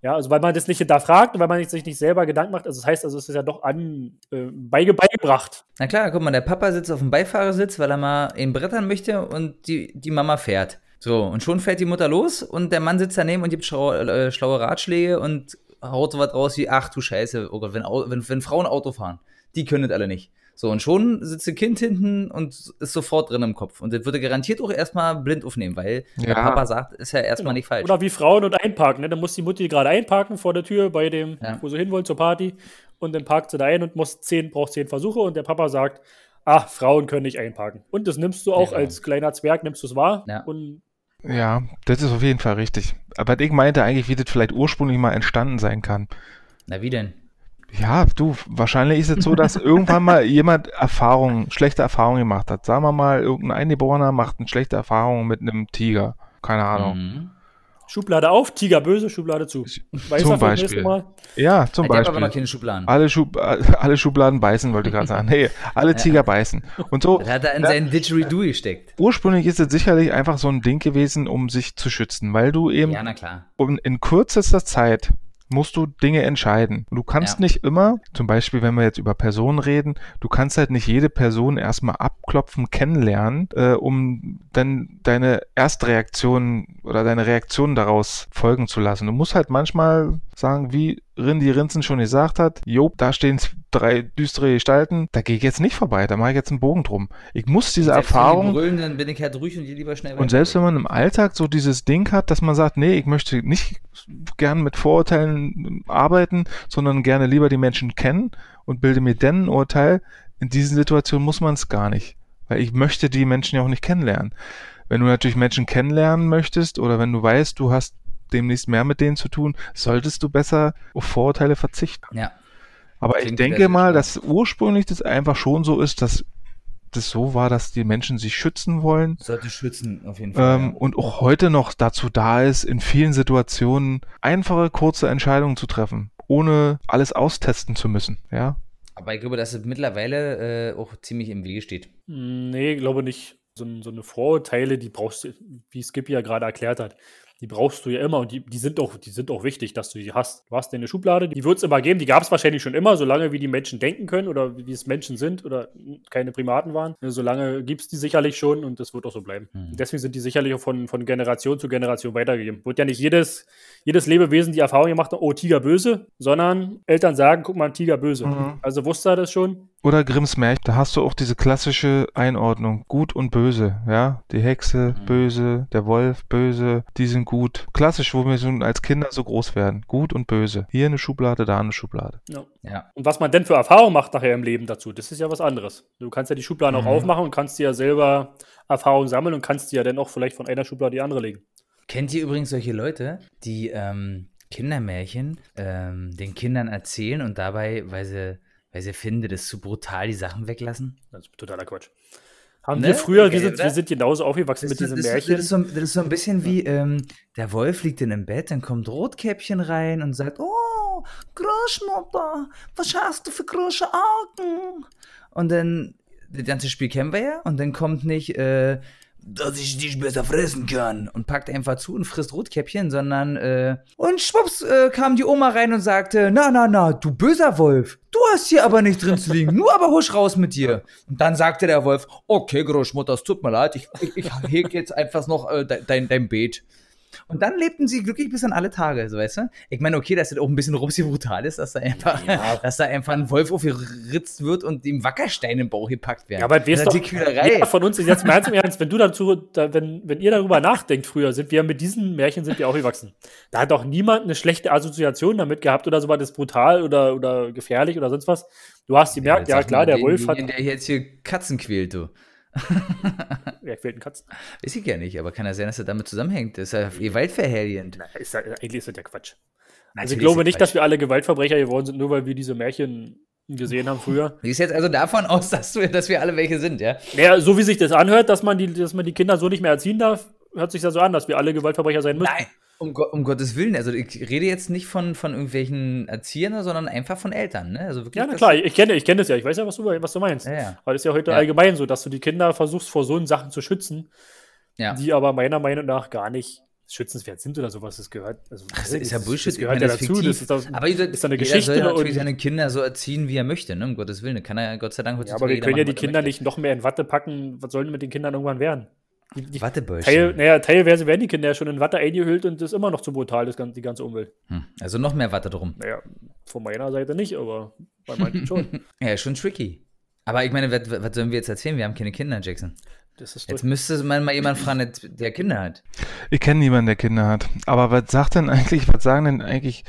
Ja, also weil man das nicht hinterfragt und weil man sich nicht selber Gedanken macht. Also das heißt, also es ist ja doch an äh, beige- beigebracht. Na klar, guck mal, der Papa sitzt auf dem Beifahrersitz, weil er mal ihn brettern möchte und die, die Mama fährt. So, und schon fährt die Mutter los und der Mann sitzt daneben und gibt schlaue, äh, schlaue Ratschläge und haut so was raus wie, ach du Scheiße, oh Gott, wenn, wenn, wenn Frauen Auto fahren, die können das alle nicht. So, und schon sitzt ein Kind hinten und ist sofort drin im Kopf. Und das würde garantiert auch erstmal blind aufnehmen, weil der Ja. Papa sagt, ist ja erstmal nicht falsch. Oder wie Frauen und einparken. Ne? Dann muss die Mutti gerade einparken vor der Tür bei dem, Ja. wo sie hinwollen, zur Party. Und dann parkt sie da ein und muss zehn, braucht zehn Versuche. Und der Papa sagt, ach, Frauen können nicht einparken. Und das nimmst du auch Ja. als kleiner Zwerg, nimmst du es wahr. Ja. Und Ja, das ist auf jeden Fall richtig. Aber ich meinte eigentlich, wie das vielleicht ursprünglich mal entstanden sein kann. Na, wie denn? Ja, du, wahrscheinlich ist es so, dass irgendwann mal jemand Erfahrungen, schlechte Erfahrungen gemacht hat. Sagen wir mal, irgendein Eingeborener macht eine schlechte Erfahrung mit einem Tiger. Keine Ahnung. Mhm. Schublade auf, Tiger böse, Schublade zu. Weißer Zum Beispiel. Mal. Ja, zum Ich habe aber noch Beispiel. keine Schubladen. Alle, Schub alle Schubladen beißen, wollte ich gerade sagen. Nee, alle Tiger beißen. Und so, Das hat er in seinen Didgeridoo gesteckt. ursprünglich ist es sicherlich einfach so ein Ding gewesen, um sich zu schützen, weil du eben Ja, na klar. um in kürzester Zeit musst du Dinge entscheiden. Und Du kannst Ja. nicht immer, zum Beispiel, wenn wir jetzt über Personen reden, du kannst halt nicht jede Person erstmal abklopfen, kennenlernen, äh, um dann deine Erstreaktion oder deine Reaktion daraus folgen zu lassen. Du musst halt manchmal sagen, wie Rindy Rinzen schon gesagt hat, jo, da stehen drei düstere Gestalten, da gehe ich jetzt nicht vorbei, da mache ich jetzt einen Bogen drum. Ich muss diese Selbst wenn die Erfahrung Brüllen, dann bin ich halt ruhig und gehe lieber schnell und selbst wenn man im Alltag so dieses Ding hat, dass man sagt, nee, ich möchte nicht gern mit Vorurteilen arbeiten, sondern gerne lieber die Menschen kennen und bilde mir dann ein Urteil, in diesen Situationen muss man es gar nicht. Weil ich möchte die Menschen ja auch nicht kennenlernen. Wenn du natürlich Menschen kennenlernen möchtest oder wenn du weißt, du hast demnächst mehr mit denen zu tun, solltest du besser auf Vorurteile verzichten. Ja. Aber ich Klingt wieder denke mal, dass ursprünglich das einfach schon so ist, dass das so war, dass die Menschen sich schützen wollen Sollte schützen, auf jeden Fall. ähm, und auch heute noch dazu da ist, in vielen Situationen einfache, kurze Entscheidungen zu treffen, ohne alles austesten zu müssen. Ja, Aber ich glaube, dass es mittlerweile äh, auch ziemlich im Wege steht. Nee, glaube nicht. So, so eine Vorurteile, die brauchst du, wie Skippy ja gerade erklärt hat, die brauchst du ja immer und die, die, sind auch, die sind auch wichtig, dass du die hast. Du hast deine Schublade, die wird es immer geben, die gab es wahrscheinlich schon immer, solange wie die Menschen denken können oder wie es Menschen sind oder keine Primaten waren. Solange gibt es die sicherlich schon und das wird auch so bleiben. Mhm. Und deswegen sind die sicherlich auch von, von Generation zu Generation weitergegeben. Wird ja nicht jedes, jedes Lebewesen die Erfahrung gemacht oh, Tiger böse, sondern Eltern sagen, guck mal, Tiger böse. Mhm. Also wusste er das schon. Oder Grimms Märchen, da hast du auch diese klassische Einordnung, gut und böse, ja? Die Hexe Mhm. böse, der Wolf böse, die sind gut. Klassisch, wo wir so als Kinder so groß werden, gut und böse. Hier eine Schublade, da eine Schublade. Ja. Ja. Und was man denn für Erfahrungen macht nachher im Leben dazu, das ist ja was anderes. Du kannst ja die Schubladen Mhm. auch aufmachen und kannst dir ja selber Erfahrungen sammeln und kannst die ja dann auch vielleicht von einer Schublade die andere legen. Kennt ihr übrigens solche Leute, die ähm, Kindermärchen ähm, den Kindern erzählen und dabei, weil sie, weil sie finden, das ist zu brutal, die Sachen weglassen? Das ist totaler Quatsch. Haben Ne? wir früher, Okay, wir, sind, oder? wir sind genauso aufgewachsen mit diesem das, Märchen. Das ist, so, das ist so ein bisschen wie, ähm, der Wolf liegt in im Bett, dann kommt Rotkäppchen rein und sagt, oh, Großmutter, was hast du für große Augen? Und dann, das ganze Spiel kennen wir ja, und dann kommt nicht, äh, dass ich dich besser fressen kann und packt einfach zu und frisst Rotkäppchen, sondern, äh, und schwupps äh, kam die Oma rein und sagte, na, na, na, du böser Wolf, du hast hier aber nicht drin zu liegen, nur aber husch raus mit dir. Und dann sagte der Wolf, okay, Großmutter, es tut mir leid, ich, ich, ich heg jetzt einfach noch äh, de- dein, dein Beet. Und dann lebten sie glücklich bis an alle Tage, so weißt du? Ich meine, okay, dass das auch ein bisschen rupsi brutal ist, dass da einfach, dass da einfach ein Wolf aufgeritzt wird und ihm Wackersteine im Bauch gepackt werden. Ja, aber das doch, jeder von uns ist jetzt mal im Ernst, wenn du dazu, da, wenn, wenn ihr darüber nachdenkt früher, sind wir mit diesen Märchen sind wir auch gewachsen. Da hat doch niemand eine schlechte Assoziation damit gehabt oder so was ist brutal oder, oder gefährlich oder sonst was. Du hast gemerkt, ja, Sag klar, der Wolf hat, Der jetzt hier Katzen quält, du. ja, quält einen Katzen. Weiß ich ja nicht, aber kann ja sein, dass er damit zusammenhängt. Das ist ja gewaltverherrlichend. Na, ist ja, eigentlich ist das ja Quatsch. Also Natürlich ich glaube ist nicht, Quatsch. dass wir alle Gewaltverbrecher geworden sind, nur weil wir diese Märchen gesehen haben früher. Du gehst jetzt also davon aus, dass, du, dass wir alle welche sind, ja? Naja, so wie sich das anhört, dass man die, dass man die Kinder so nicht mehr erziehen darf, hört sich ja so an, dass wir alle Gewaltverbrecher sein müssen. Nein, um, um Gottes Willen. Also ich rede jetzt nicht von, von irgendwelchen Erziehern, sondern einfach von Eltern, ne? Also wirklich. Ja, na klar, ich kenne ich kenn das ja. Ich weiß ja, was du, was du meinst. Ja, ja. Aber das ist ja heute Ja. allgemein so, dass du die Kinder versuchst, vor so Sachen zu schützen, ja. die aber meiner Meinung nach gar nicht schützenswert sind oder sowas. Das gehört. Also, Ach, das ist ja Bullshit. Das gehört meine, ja dazu. Das ist, das, aber jeder, ist eine jeder Geschichte soll ja natürlich seine Kinder so erziehen, wie er möchte, ne? Um Gottes Willen. Kann er ja Gott sei Dank ja, heutzutage aber wir jeder können ja die er Kinder nicht noch mehr in Watte packen. Was sollen mit den Kindern irgendwann werden? Die, die Wattebäuschen. Teil, naja, teilweise werden die Kinder ja schon in Watte eingehüllt und das ist immer noch zu brutal, das, die ganze Umwelt. Hm. Also noch mehr Watte drum. Naja, von meiner Seite nicht, aber bei manchen schon. Ja, schon tricky. Aber ich meine, was, was sollen wir jetzt erzählen? Wir haben keine Kinder, Jackson. Das ist Jetzt müsste man mal jemand fragen, der- der Kinder hat. Ich kenne niemanden, der Kinder hat. Aber was sagt denn eigentlich, was sagen denn eigentlich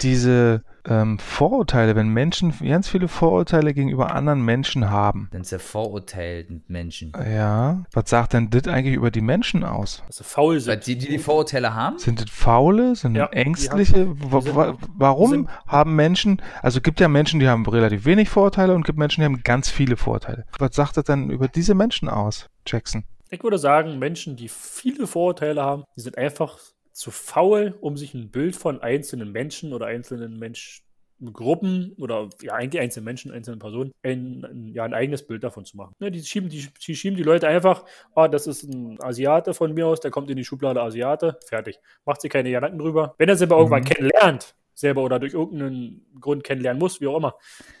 diese ähm, Vorurteile, wenn Menschen ganz viele Vorurteile gegenüber anderen Menschen haben? Dann ist er verurteilt mit Menschen. Ja, was sagt denn das eigentlich über die Menschen aus? dass sie faul Weil sind. die, die die Vorurteile haben? Sind das Faule? Sind das Ja, die Ängstliche? Wa- sind- wa- Warum sind- haben Menschen, also gibt ja Menschen, die haben relativ wenig Vorurteile und gibt Menschen, die haben ganz viele Vorurteile. Was sagt das denn über diese Menschen aus, Jackson? Ich würde sagen, Menschen, die viele Vorurteile haben, die sind einfach zu faul, um sich ein Bild von einzelnen Menschen oder einzelnen Menschengruppen oder ja, eigentlich einzelnen Menschen, einzelnen Personen, ein, ja, ein eigenes Bild davon zu machen. Ne, die, schieben, die, die schieben die Leute einfach, ah, das ist ein Asiate von mir aus, der kommt in die Schublade Asiate, fertig. Macht sich keine Gedanken drüber. Wenn er sie aber irgendwann Mhm. kennenlernt, selber oder durch irgendeinen Grund kennenlernen muss, wie auch immer,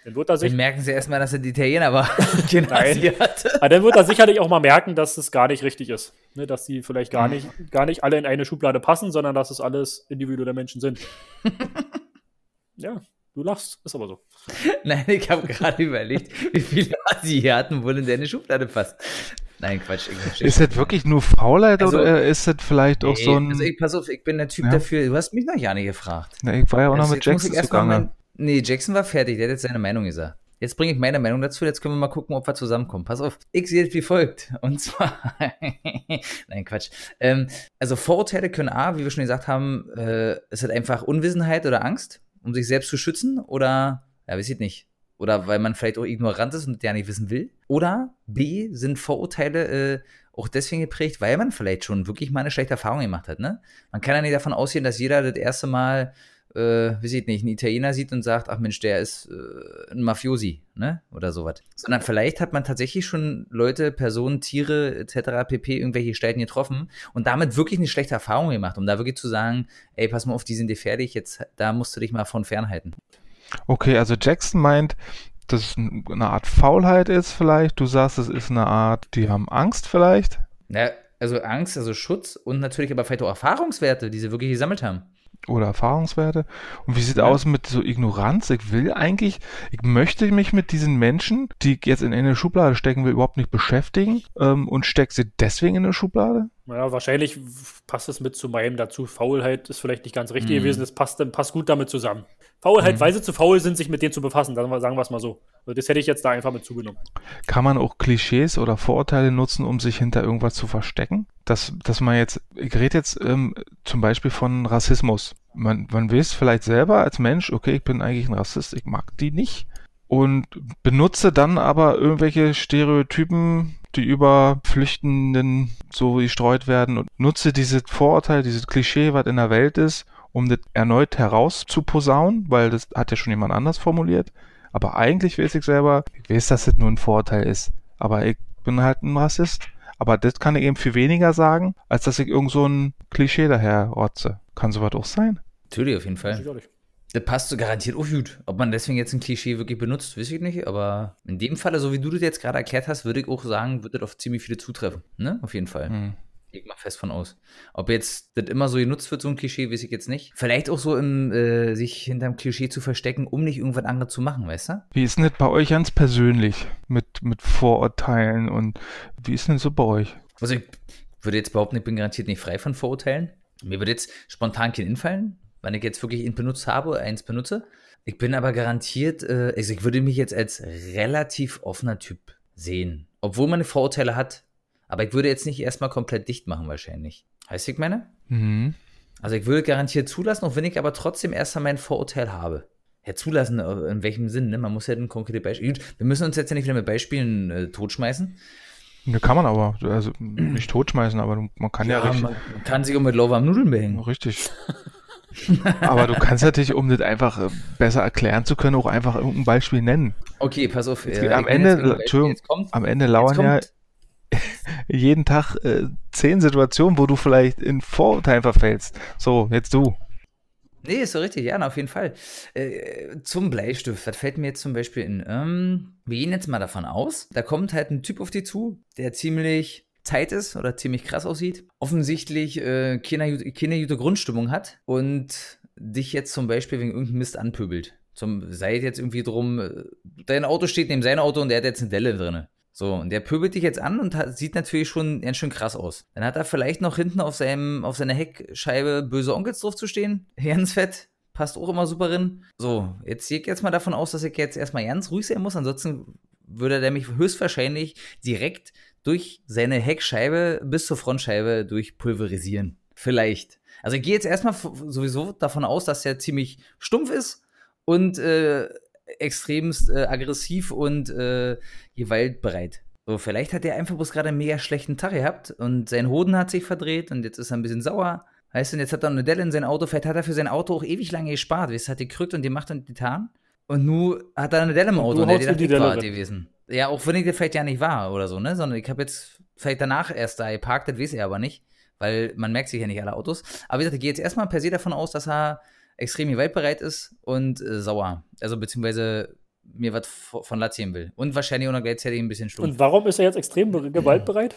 dann wird er sich Dann merken sie erstmal, dass er die Italiener war. genau, Nein. sie hatte. Aber dann wird er sicherlich auch mal merken, dass es gar nicht richtig ist. Ne, dass die vielleicht gar nicht, gar nicht alle in eine Schublade passen, sondern dass es alles individuelle Menschen sind. ja, du lachst, ist aber so. Nein, ich habe gerade überlegt, wie viele Asiaten wohl in deine Schublade passt. Nein, Quatsch. Ist das wirklich nur Faulheit Also- oder ist das vielleicht auch Nee, so ein. Also ich, pass auf, ich bin der Typ Ja. dafür. Du hast mich noch ja nicht gefragt. Na, ich war ja auch noch Also mit muss ich Jackson zugange. mein- Nee, Jackson war fertig, der hat jetzt seine Meinung gesagt. Jetzt bringe ich meine Meinung dazu, jetzt können wir mal gucken, ob wir zusammenkommen. Pass auf, ich sehe es wie folgt. Und zwar, nein, Quatsch. Ähm, also Vorurteile können A, wie wir schon gesagt haben, äh, ist halt einfach Unwissenheit oder Angst, um sich selbst zu schützen oder, ja, weiß ich nicht. Oder weil man vielleicht auch ignorant ist und ja nicht wissen will. Oder B, sind Vorurteile äh, auch deswegen geprägt, weil man vielleicht schon wirklich mal eine schlechte Erfahrung gemacht hat, ne? Man kann ja nicht davon ausgehen, dass jeder das erste Mal äh, weiß ich nicht, einen Italiener sieht und sagt, ach Mensch, der ist äh, ein Mafiosi, ne? Oder sowas. Sondern vielleicht hat man tatsächlich schon Leute, Personen, Tiere etc. pp. irgendwelche Gestalten getroffen und damit wirklich eine schlechte Erfahrung gemacht, um da wirklich zu sagen, ey, pass mal auf, die sind gefährlich, jetzt da musst du dich mal von fernhalten. Okay, also Jackson meint, dass es eine Art Faulheit ist vielleicht. Du sagst, es ist eine Art, die haben Angst vielleicht. Ja, also Angst, also Schutz und natürlich aber vielleicht auch Erfahrungswerte, die sie wirklich gesammelt haben. oder Erfahrungswerte? Und wie sieht ja. aus mit so Ignoranz? Ich will eigentlich, ich möchte mich mit diesen Menschen, die ich jetzt in eine Schublade stecken will, überhaupt nicht beschäftigen ähm, und stecke sie deswegen in eine Schublade? Ja, wahrscheinlich passt es mit zu meinem dazu. Faulheit ist vielleicht nicht ganz richtig mhm. gewesen. Das passt, passt gut damit zusammen. Faulheit, mhm. weil sie zu faul sind, sich mit denen zu befassen. Sagen wir es mal so. Also das hätte ich jetzt da einfach mit zugenommen. Kann man auch Klischees oder Vorurteile nutzen, um sich hinter irgendwas zu verstecken? Dass, dass man jetzt, ich rede jetzt ähm, zum Beispiel von Rassismus. Man, man weiß vielleicht selber als Mensch, okay, ich bin eigentlich ein Rassist, ich mag die nicht. Und benutze dann aber irgendwelche Stereotypen, die über Flüchtenden so gestreut werden und nutze diese Vorurteile, dieses Klischee, was in der Welt ist, um das erneut herauszuposaunen, weil das hat ja schon jemand anders formuliert. Aber eigentlich weiß ich selber, ich weiß, dass das nur ein Vorurteil ist. Aber ich bin halt ein Rassist. Aber das kann ich eben viel weniger sagen, als dass ich irgend so ein Klischee daher rotze. Kann sowas auch sein? Natürlich, auf jeden Fall. Das passt so garantiert auch gut. Ob man deswegen jetzt ein Klischee wirklich benutzt, weiß ich nicht. Aber in dem Falle, so wie du das jetzt gerade erklärt hast, würde ich auch sagen, wird das auf ziemlich viele zutreffen. Ne? Auf jeden Fall. Hm. Ich mal fest von aus. Ob jetzt das immer so genutzt wird, so ein Klischee, weiß ich jetzt nicht. Vielleicht auch so im, äh, sich hinterm Klischee zu verstecken, um nicht irgendwas anderes zu machen, weißt du? Wie ist denn das bei euch ganz persönlich mit, mit Vorurteilen und wie ist denn das so bei euch? Also ich würde jetzt behaupten, ich bin garantiert nicht frei von Vorurteilen. Mir würde jetzt spontan kein infallen, wann ich jetzt wirklich ihn benutzt habe, eins benutze. Ich bin aber garantiert, äh, also ich würde mich jetzt als relativ offener Typ sehen. Obwohl man Vorurteile hat, aber ich würde jetzt nicht erstmal komplett dicht machen, wahrscheinlich. Heißt ich meine? Mhm. Also ich würde garantiert zulassen, auch wenn ich aber trotzdem erstmal mein Vorurteil habe. Ja, zulassen, äh, in welchem Sinn, ne? Man muss ja ein konkretes Beispiel. Wir müssen uns jetzt ja nicht wieder mit Beispielen äh, totschmeißen. Ne, kann man aber, also nicht totschmeißen, aber man kann ja, ja richtig. Man kann sich auch mit lauwarmen Nudeln behängen. Richtig. aber du kannst natürlich, um das einfach äh, besser erklären zu können, auch einfach irgendein Beispiel nennen. Okay, pass auf. Äh, am, Ende, Entschuldigung, am Ende lauern ja jeden Tag äh, zehn Situationen, wo du vielleicht in Vorurteilen verfällst. So, jetzt du. Nee, ist so richtig, ja, auf jeden Fall. Äh, zum Bleistift, das fällt mir jetzt zum Beispiel in, ähm, wir gehen jetzt mal davon aus, da kommt halt ein Typ auf dich zu, der ziemlich Zeit ist oder ziemlich krass aussieht, offensichtlich äh, keine, gute Grundstimmung hat und dich jetzt zum Beispiel wegen irgendeinem Mist anpöbelt. Zum, sei jetzt irgendwie drum, äh, dein Auto steht neben seinem Auto und der hat jetzt eine Delle drin. So, und der pöbelt dich jetzt an und hat, sieht natürlich schon ganz schön krass aus. Dann hat er vielleicht noch hinten auf, seinem, auf seiner Heckscheibe böse Onkels drauf zu stehen. Ganz fett. Passt auch immer super rein. So, jetzt gehe ich jetzt mal davon aus, dass ich jetzt erstmal ganz ruhig sein muss. Ansonsten würde der mich höchstwahrscheinlich direkt durch seine Heckscheibe bis zur Frontscheibe durchpulverisieren. Vielleicht. Also ich gehe jetzt erstmal sowieso davon aus, dass er ziemlich stumpf ist und äh, extremst äh, aggressiv und äh, gewaltbereit. So, vielleicht hat er einfach bloß gerade einen mega schlechten Tag gehabt und sein Hoden hat sich verdreht und jetzt ist er ein bisschen sauer. Heißt, und jetzt hat er eine Delle in sein Auto, vielleicht hat er für sein Auto auch ewig lange gespart. Weißt, hat gekrückt und gemacht und getan. Und nun hat er eine Delle im Auto und, und der die Delle gewesen. Ja, auch wenn ich das vielleicht ja nicht war oder so, ne? Sondern ich habe jetzt vielleicht danach erst da geparkt, das weiß er aber nicht. Weil man merkt sich ja nicht alle Autos. Aber wie gesagt, ich gehe jetzt erstmal per se davon aus, dass er extrem gewaltbereit ist und äh, sauer. Also beziehungsweise mir was von Latziehen will. Und wahrscheinlich auch noch gleichzeitig ein bisschen stumpf. Und warum ist er jetzt extrem gewaltbereit?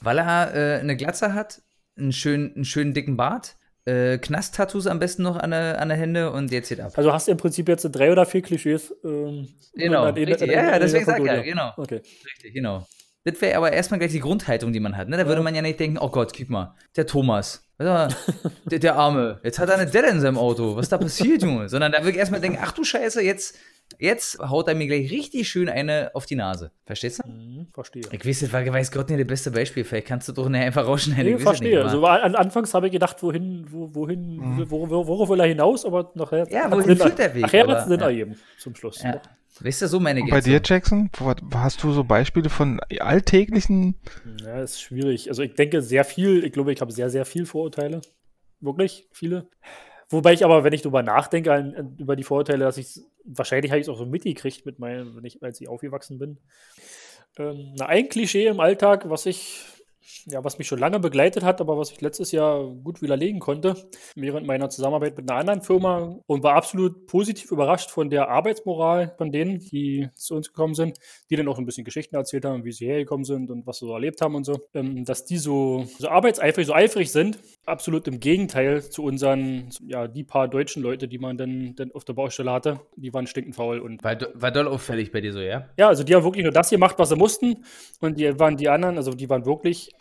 Weil er äh, eine Glatze hat, einen schönen, einen schönen dicken Bart, äh, Knast-Tattoos am besten noch an der, an der Hände und jetzt geht ab. Also hast du im Prinzip jetzt drei oder vier Klischees. Ähm, genau, richtig. ja, ja, deswegen sag ich ja, genau. Okay. Richtig, genau. Das wäre aber erstmal gleich die Grundhaltung, die man hat. Ne? Da ja. würde man ja nicht denken, oh Gott, guck mal, der Thomas, der, der Arme, jetzt hat er eine Delle in seinem Auto, was ist da passiert, Junge? Sondern da würde ich erstmal denken, ach du Scheiße, jetzt, jetzt haut er mir gleich richtig schön eine auf die Nase. Verstehst du? Mhm, verstehe. Ich weiß, das war, weiß Gott nicht das beste Beispiel. Vielleicht kannst du doch nicht einfach rausschneiden. Nee, ich verstehe. Nicht, also, an, anfangs habe ich gedacht, wohin, wo, wohin, mhm. wo, wo, worauf will er hinaus, aber nachher. Ja, wohin führt der Weg? Nachher wird es Sinn ergeben, zum Schluss. Ja. Weißt du, so meine Und Bei dir, Jackson, hast du so Beispiele von alltäglichen? Ja, ist schwierig. Also ich denke sehr viel, ich glaube, ich habe sehr, sehr viel Vorurteile. Wirklich viele. Wobei ich aber, wenn ich darüber nachdenke, an, über die Vorurteile, dass ich wahrscheinlich habe ich es auch so mitgekriegt mit meinen, wenn ich, als ich aufgewachsen bin. Ähm, na, ein Klischee im Alltag, was ich ja, was mich schon lange begleitet hat, aber was ich letztes Jahr gut widerlegen konnte, während meiner Zusammenarbeit mit einer anderen Firma und war absolut positiv überrascht von der Arbeitsmoral von denen, die zu uns gekommen sind, die dann auch ein bisschen Geschichten erzählt haben, wie sie hergekommen sind und was sie so erlebt haben und so, ähm, dass die so, so arbeitseifrig, so eifrig sind, absolut im Gegenteil zu unseren, ja, die paar deutschen Leute, die man dann, dann auf der Baustelle hatte, die waren stinkend faul und. War, war doll auffällig bei dir so, ja? Ja, also die haben wirklich nur das gemacht, was sie mussten und die waren die anderen, also die waren wirklich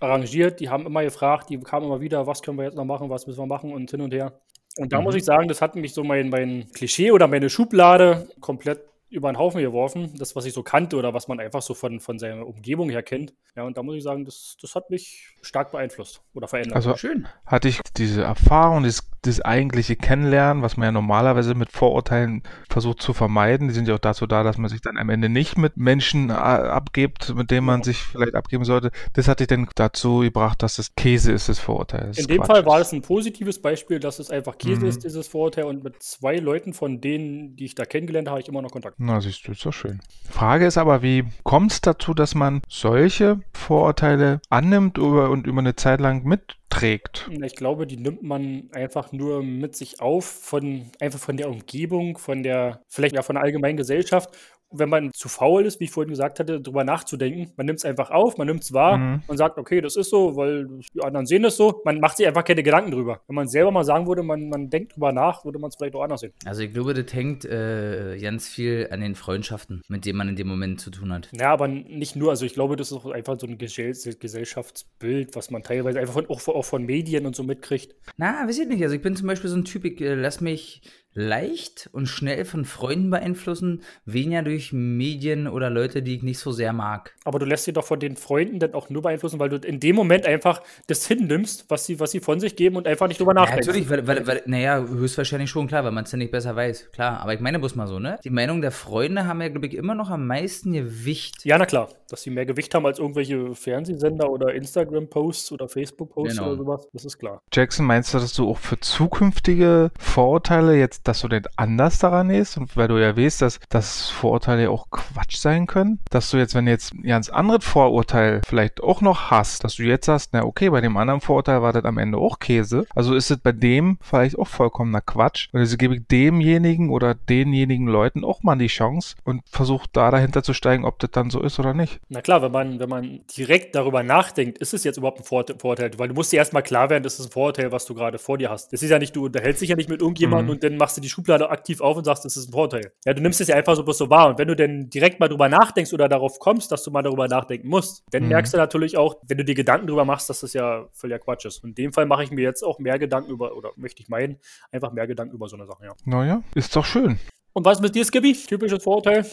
arrangiert, die haben immer gefragt, die kamen immer wieder, was können wir jetzt noch machen, was müssen wir machen und hin und her. Und da mhm. muss ich sagen, das hat mich so mein, mein Klischee oder meine Schublade komplett über den Haufen geworfen, das, was ich so kannte oder was man einfach so von, von seiner Umgebung her kennt. Ja, und da muss ich sagen, das, das hat mich stark beeinflusst oder verändert. Also schön. Hatte ich diese Erfahrung, dieses, das eigentliche Kennenlernen, was man ja normalerweise mit Vorurteilen versucht zu vermeiden. Die sind ja auch dazu da, dass man sich dann am Ende nicht mit Menschen äh, abgibt, mit denen man sich vielleicht abgeben sollte. Das hat dich dann dazu gebracht, dass es Käse ist, das Vorurteil. Das In dem Quatsch Fall war es ein positives Beispiel, dass es einfach Käse mhm. ist, dieses Vorurteil. Und mit zwei Leuten von denen, die ich da kennengelernt habe, habe ich immer noch Kontakt. Na, siehst du, ist doch schön. Frage ist aber, wie kommt es dazu, dass man solche Vorurteile annimmt und über eine Zeit lang mitträgt? Ich glaube, die nimmt man einfach nur mit sich auf, von, einfach von der Umgebung, von der, vielleicht ja von der allgemeinen Gesellschaft wenn man zu faul ist, wie ich vorhin gesagt hatte, darüber nachzudenken. Man nimmt es einfach auf, man nimmt es wahr mhm. und sagt, okay, das ist so, weil die anderen sehen das so. Man macht sich einfach keine Gedanken drüber. Wenn man selber mal sagen würde, man, man denkt drüber nach, würde man es vielleicht auch anders sehen. Also ich glaube, das hängt äh, ganz viel an den Freundschaften, mit denen man in dem Moment zu tun hat. Ja, aber nicht nur. Also ich glaube, das ist auch einfach so ein Gesellschaftsbild, was man teilweise einfach von, auch, auch von Medien und so mitkriegt. Na, weiß ich nicht. Also ich bin zum Beispiel so ein Typ, ich äh, lass mich leicht und schnell von Freunden beeinflussen, weniger durch Medien oder Leute, die ich nicht so sehr mag. Aber du lässt dich doch von den Freunden dann auch nur beeinflussen, weil du in dem Moment einfach das hinnimmst, was sie, was sie von sich geben und einfach nicht drüber nachdenkst. Ja, natürlich, weil, weil, weil naja, höchstwahrscheinlich schon, klar, weil man es ja nicht besser weiß. Klar, aber ich meine bloß mal so, ne? Die Meinung der Freunde haben ja, glaube ich, immer noch am meisten Gewicht. Ja, na klar, dass sie mehr Gewicht haben als irgendwelche Fernsehsender oder Instagram-Posts oder Facebook-Posts genau. oder sowas, das ist klar. Jackson, meinst du, dass du auch für zukünftige Vorurteile jetzt dass du denn anders daran gehst und weil du ja weißt, dass, dass Vorurteile auch Quatsch sein können, dass du jetzt, wenn du jetzt ein ganz anderes Vorurteil vielleicht auch noch hast, dass du jetzt sagst, na okay, bei dem anderen Vorurteil war das am Ende auch Käse, also ist es bei dem vielleicht auch vollkommener Quatsch und also gebe ich demjenigen oder denjenigen Leuten auch mal die Chance und versuche da dahinter zu steigen, ob das dann so ist oder nicht. Na klar, wenn man, wenn man direkt darüber nachdenkt, ist es jetzt überhaupt ein Vorurteil, weil du musst dir erstmal klar werden, das ist ein Vorurteil, was du gerade vor dir hast. Das ist ja nicht, du unterhältst dich ja nicht mit irgendjemandem mhm. und dann machst du die Schublade aktiv auf und sagst, das ist ein Vorteil. Ja, du nimmst es ja einfach so bloß so wahr. Und wenn du denn direkt mal drüber nachdenkst oder darauf kommst, dass du mal darüber nachdenken musst, dann mhm. merkst du natürlich auch, wenn du dir Gedanken drüber machst, dass das ja völliger Quatsch ist. Und in dem Fall mache ich mir jetzt auch mehr Gedanken über, oder möchte ich meinen, einfach mehr Gedanken über so eine Sache, ja. Naja, ist doch schön. Und was mit dir, Skippy? Typisches Vorurteil?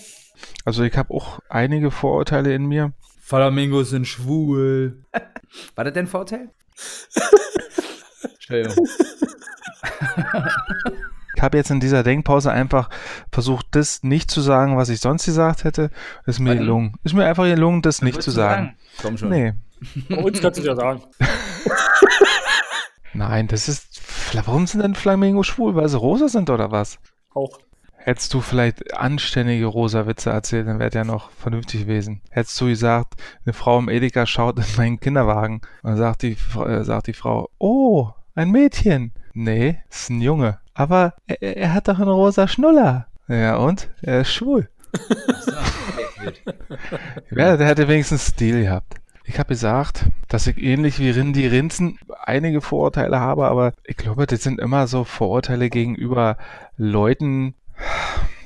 Also ich habe auch einige Vorurteile in mir. Flamingos sind schwul. War das dein Vorteil? Entschuldigung. Ich habe jetzt in dieser Denkpause einfach versucht, das nicht zu sagen, was ich sonst gesagt hätte. Ist mir gelungen. Ist mir einfach gelungen, das nicht zu sagen. sagen. Komm schon. Nee. Bei uns kannst du ja sagen. Nein, das ist. Warum sind denn Flamingo schwul? Weil sie rosa sind oder was? Auch. Hättest du vielleicht anständige rosa Witze erzählt, dann wäre der noch vernünftig gewesen. Hättest du gesagt, eine Frau im Edeka schaut in meinen Kinderwagen und sagt die, äh, sagt die Frau, oh, ein Mädchen. Nee, ist ein Junge. Aber er, er hat doch einen rosa Schnuller. Ja, und? Er ist schwul. ja, der hätte wenigstens Stil gehabt. Ich habe gesagt, dass ich ähnlich wie Rindy Rinzen einige Vorurteile habe, aber ich glaube, das sind immer so Vorurteile gegenüber Leuten,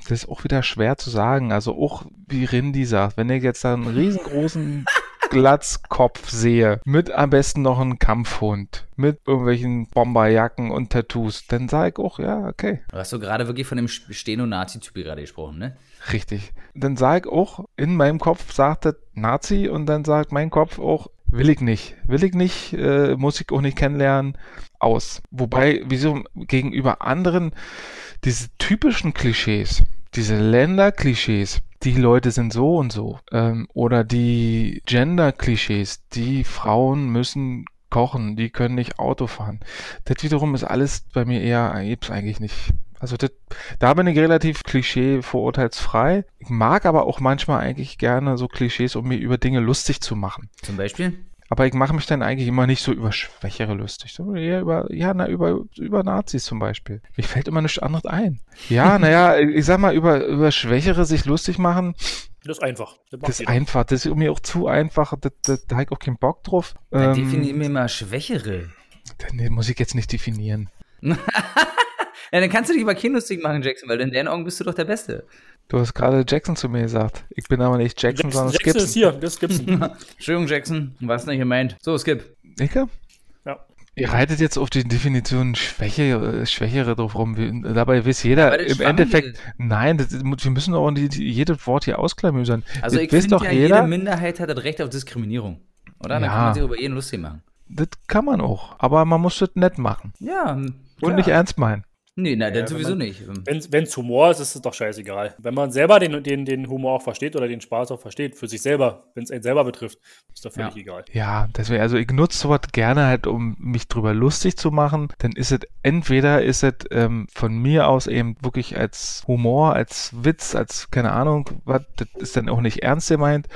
das ist auch wieder schwer zu sagen. Also auch wie Rindy sagt, wenn ich jetzt da einen riesengroßen Glatzkopf sehe, mit am besten noch einem Kampfhund, mit irgendwelchen Bomberjacken und Tattoos, dann sage ich auch, ja, okay. Du hast du gerade wirklich von dem Steno-Nazi-Typ gerade gesprochen, ne? Richtig. Dann sage ich auch, in meinem Kopf sagt das Nazi und dann sagt mein Kopf auch, will ich nicht. Will ich nicht, äh, muss ich auch nicht kennenlernen, aus. Wobei, wieso gegenüber anderen, diese typischen Klischees, diese Länder-Klischees, die Leute sind so und so. Ähm, oder die Gender-Klischees, die Frauen müssen kochen, die können nicht Auto fahren. Das wiederum ist alles bei mir eher, gibt's eigentlich nicht. Also das, da bin ich relativ klischee-vorurteilsfrei. Ich mag aber auch manchmal eigentlich gerne so Klischees, um mir über Dinge lustig zu machen. Zum Beispiel? Aber ich mache mich dann eigentlich immer nicht so über Schwächere lustig, sondern eher über, ja, na, über, über Nazis zum Beispiel. Mir fällt immer nichts anderes ein. Ja, naja, ich sag mal, über, über Schwächere sich lustig machen, Das ist einfach. Das das ist einfach, das ist mir auch zu einfach, das, das, da habe ich auch keinen Bock drauf. Dann Ähm, definier mir mal Schwächere. nee, muss ich jetzt nicht definieren. Ja, dann kannst du dich über keinen lustig machen, Jackson, weil in deinen Augen bist du doch der Beste. Du hast gerade Jackson zu mir gesagt. Ich bin aber nicht Jackson, Jackson, sondern Jackson ist Skipson. hier, das gibt's. Entschuldigung, Jackson, was nicht gemeint. So, Skip. Icke? Ja. Ihr reitet jetzt auf die Definition Schwäche, äh, Schwächere drauf rum. Wie- Dabei weiß jeder im Endeffekt, ist. nein, das, wir müssen auch die, die, jedes Wort hier ausklamüsern. Also Das ich finde ja, jeder, jede Minderheit hat das Recht auf Diskriminierung. Oder? Dann Ja. kann man sich über jeden lustig machen. das kann man auch. Aber man muss das nett machen. Ja. Und klar. nicht ernst meinen. Nee, nein, das wenn sowieso man- nicht. Wenn es Humor ist, ist es doch scheißegal. Wenn man selber den, den, den Humor auch versteht oder den Spaß auch versteht, für sich selber, wenn es einen selber betrifft, ist doch völlig Ja. egal. Ja, deswegen, also ich nutze sowas gerne halt, um mich drüber lustig zu machen. Dann ist es, entweder ist es ähm, von mir aus eben wirklich als Humor, als Witz, als keine Ahnung, was, das ist dann auch nicht ernst gemeint.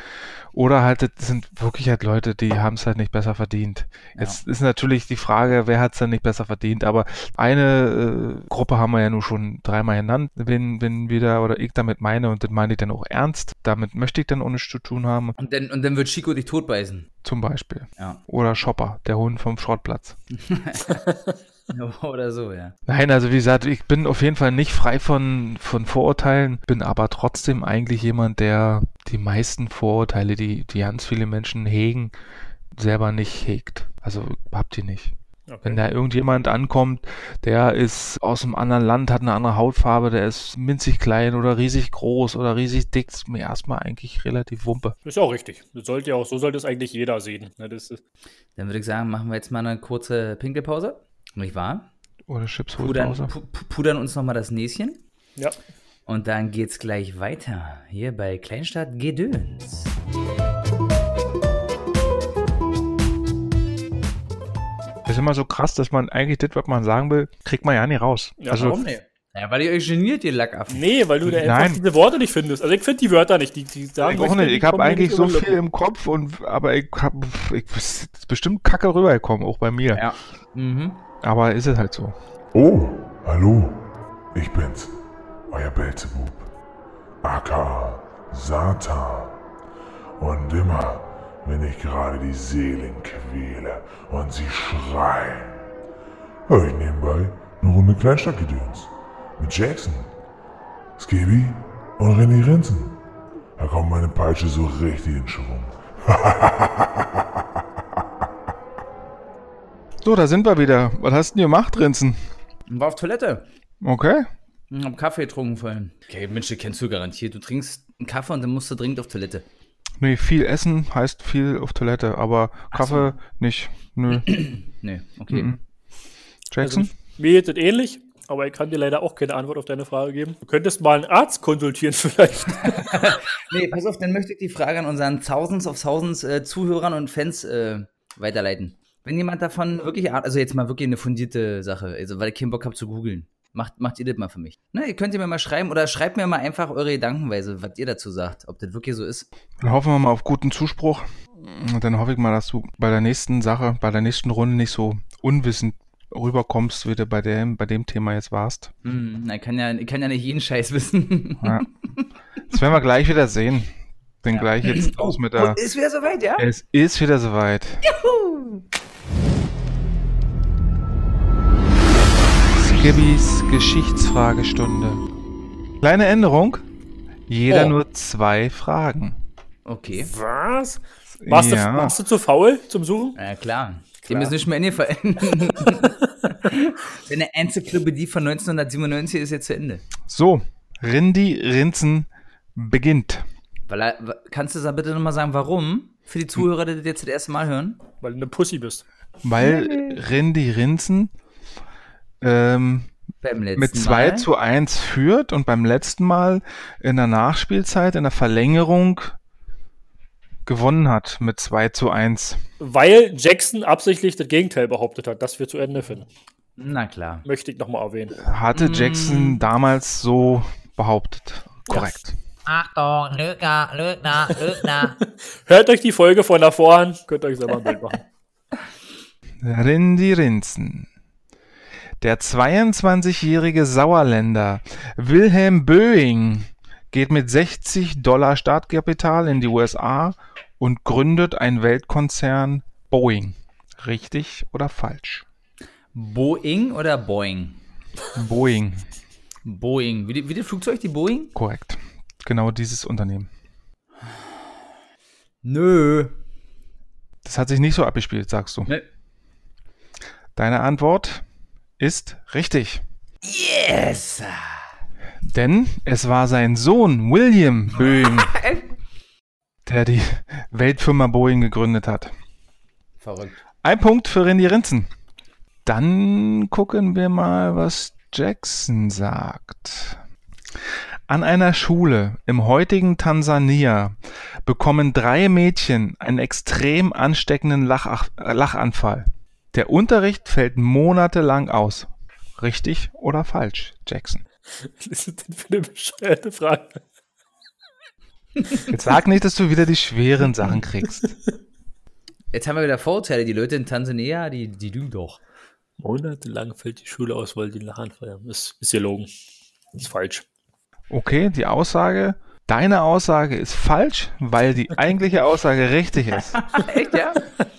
Oder halt, das sind wirklich halt Leute, die haben es halt nicht besser verdient. Ja. Jetzt ist natürlich die Frage, wer hat es dann nicht besser verdient, aber eine äh, Gruppe haben wir ja nur schon dreimal genannt, wenn, wenn wieder oder ich damit meine und das meine ich dann auch ernst. Damit möchte ich dann auch nichts zu tun haben, Und dann, und dann wird Chico dich totbeißen. zum Beispiel. Ja. Oder Shopper, der Hund vom Schrottplatz. Oder so, ja. Nein, also wie gesagt, ich bin auf jeden Fall nicht frei von, von Vorurteilen, bin aber trotzdem eigentlich jemand, der die meisten Vorurteile, die, die ganz viele Menschen hegen, selber nicht hegt. Also habt ihr nicht. Wenn Okay. da irgendjemand ankommt, der ist aus einem anderen Land, hat eine andere Hautfarbe, der ist minzig klein oder riesig groß oder riesig dick, ist mir erstmal eigentlich relativ Wumpe. Das ist ja auch richtig. Das sollte ja auch, so sollte es eigentlich jeder sehen. Ne, das ist, Dann würde ich sagen, machen wir jetzt mal eine kurze Pinkelpause. Nicht wahr? Oder Chips Pudern, pu- pudern uns nochmal das Näschen. ja. Und dann geht's gleich weiter. Hier bei Kleinstadt Gedöns. Das ist immer so krass, dass man eigentlich das, was man sagen will, kriegt man ja nicht raus. Ja, also warum nicht? Ja, weil ihr euch geniert, ihr Lackaffen. Nee, weil du da einfach diese Worte nicht findest. Also ich finde die Wörter nicht. Die, die sagen Ich auch nicht. Ich habe eigentlich so viel im Kopf und aber ich habe ich ist bestimmt kacke rübergekommen, auch bei mir. Ja. Mhm. Aber ist es halt so. Oh, hallo, ich bin's, euer Belzebub, aka Satan. Und immer, wenn ich gerade die Seelen quäle und sie schreien, höre ich nebenbei eine Runde Kleinstadtgedöns mit Jackson, Skibi und René Rinzen. Da kommt meine Peitsche so richtig in Schwung. So, da sind wir wieder. Was hast du denn gemacht, Rinzen? Und war auf Toilette. Okay. Und hab Kaffee getrunken vorhin. Okay, Mensch, das kennst du garantiert. Du trinkst einen Kaffee und dann musst du dringend auf Toilette. Nee, viel essen heißt viel auf Toilette, aber Kaffee nicht. Nö. Nee, okay. Mhm. Jackson? Also, mir geht es ähnlich, aber ich kann dir leider auch keine Antwort auf deine Frage geben. Du könntest mal einen Arzt konsultieren vielleicht. Nee, pass auf, dann möchte ich die Frage an unseren Thousands of Thousands äh, Zuhörern und Fans äh, weiterleiten. Wenn jemand davon wirklich, also jetzt mal wirklich eine fundierte Sache, also weil ich keinen Bock habe zu googeln, macht, macht ihr das mal für mich. Ne, ihr könnt ihr mir mal schreiben oder schreibt mir mal einfach eure Gedankenweise, was ihr dazu sagt, ob das wirklich so ist. Dann hoffen wir mal auf guten Zuspruch. Und dann hoffe ich mal, dass du bei der nächsten Sache, bei der nächsten Runde nicht so unwissend rüberkommst, wie du bei dem, bei dem Thema jetzt warst. Hm, na, ich kann ja, ich kann ja nicht jeden Scheiß wissen. Ja. Das werden wir gleich wieder sehen. Denn Ja. gleich jetzt los mit der. Oh, ist wieder soweit, ja? Es ist wieder soweit. Skibbys Geschichtsfragestunde. Kleine Änderung. Jeder Oh. nur zwei Fragen. Okay. Was? Warst, Ja. du, warst du zu faul zum Suchen? Na klar. Klar. Dem ist nicht mehr eingefallen. Deine Enzyklopädie von 1997 ist jetzt zu Ende. So, Rindi Rinzen beginnt. Weil, er- kannst du da bitte nochmal sagen, warum? Für die Zuhörer, die das jetzt das erste Mal hören? Weil du eine Pussy bist. Weil Rindi Rinzen ähm, Beim letzten mit 2 Mal. zu 1 führt und beim letzten Mal in der Nachspielzeit, in der Verlängerung gewonnen hat mit 2 zu 1. Weil Jackson absichtlich das Gegenteil behauptet hat, dass wir zu Ende finden. Na klar. Möchte ich nochmal erwähnen. Hatte Jackson damals so behauptet. Korrekt. Achtung, Lügner, Lügner, Lügner. Hört euch die Folge von davor an, könnt ihr euch selber ein Bild machen. Rindi Rinzen. Der 22-jährige Sauerländer Wilhelm Boeing geht mit 60 Dollar Startkapital in die USA und gründet ein Weltkonzern Boeing. Richtig oder falsch? Boeing oder Boeing? Boeing, Boeing. Wie, die, wie das Flugzeug, die Boeing? korrekt. Genau dieses Unternehmen. Nö. Das hat sich nicht so abgespielt, sagst du. Ne. Deine Antwort ist richtig. Yes! Denn es war sein Sohn William Boeing, der die Weltfirma Boeing gegründet hat. Verrückt. Ein Punkt für Randy Rinzen. Dann gucken wir mal, was Jackson sagt. An einer Schule im heutigen Tansania bekommen drei Mädchen einen extrem ansteckenden Lach Lachanfall. Der Unterricht fällt monatelang aus. Richtig oder falsch, Jackson? Was ist denn für eine bescheuerte Frage? Jetzt sag nicht, dass du wieder die schweren Sachen kriegst. Jetzt haben wir wieder Vorurteile. Die Leute in Tansania, die, die lügen doch. Monatelang fällt die Schule aus, weil die Lachanfall haben. Ist, ist gelogen. Ist falsch. Okay, die Aussage, deine Aussage ist falsch, weil die eigentliche Aussage richtig ist. Echt, ja?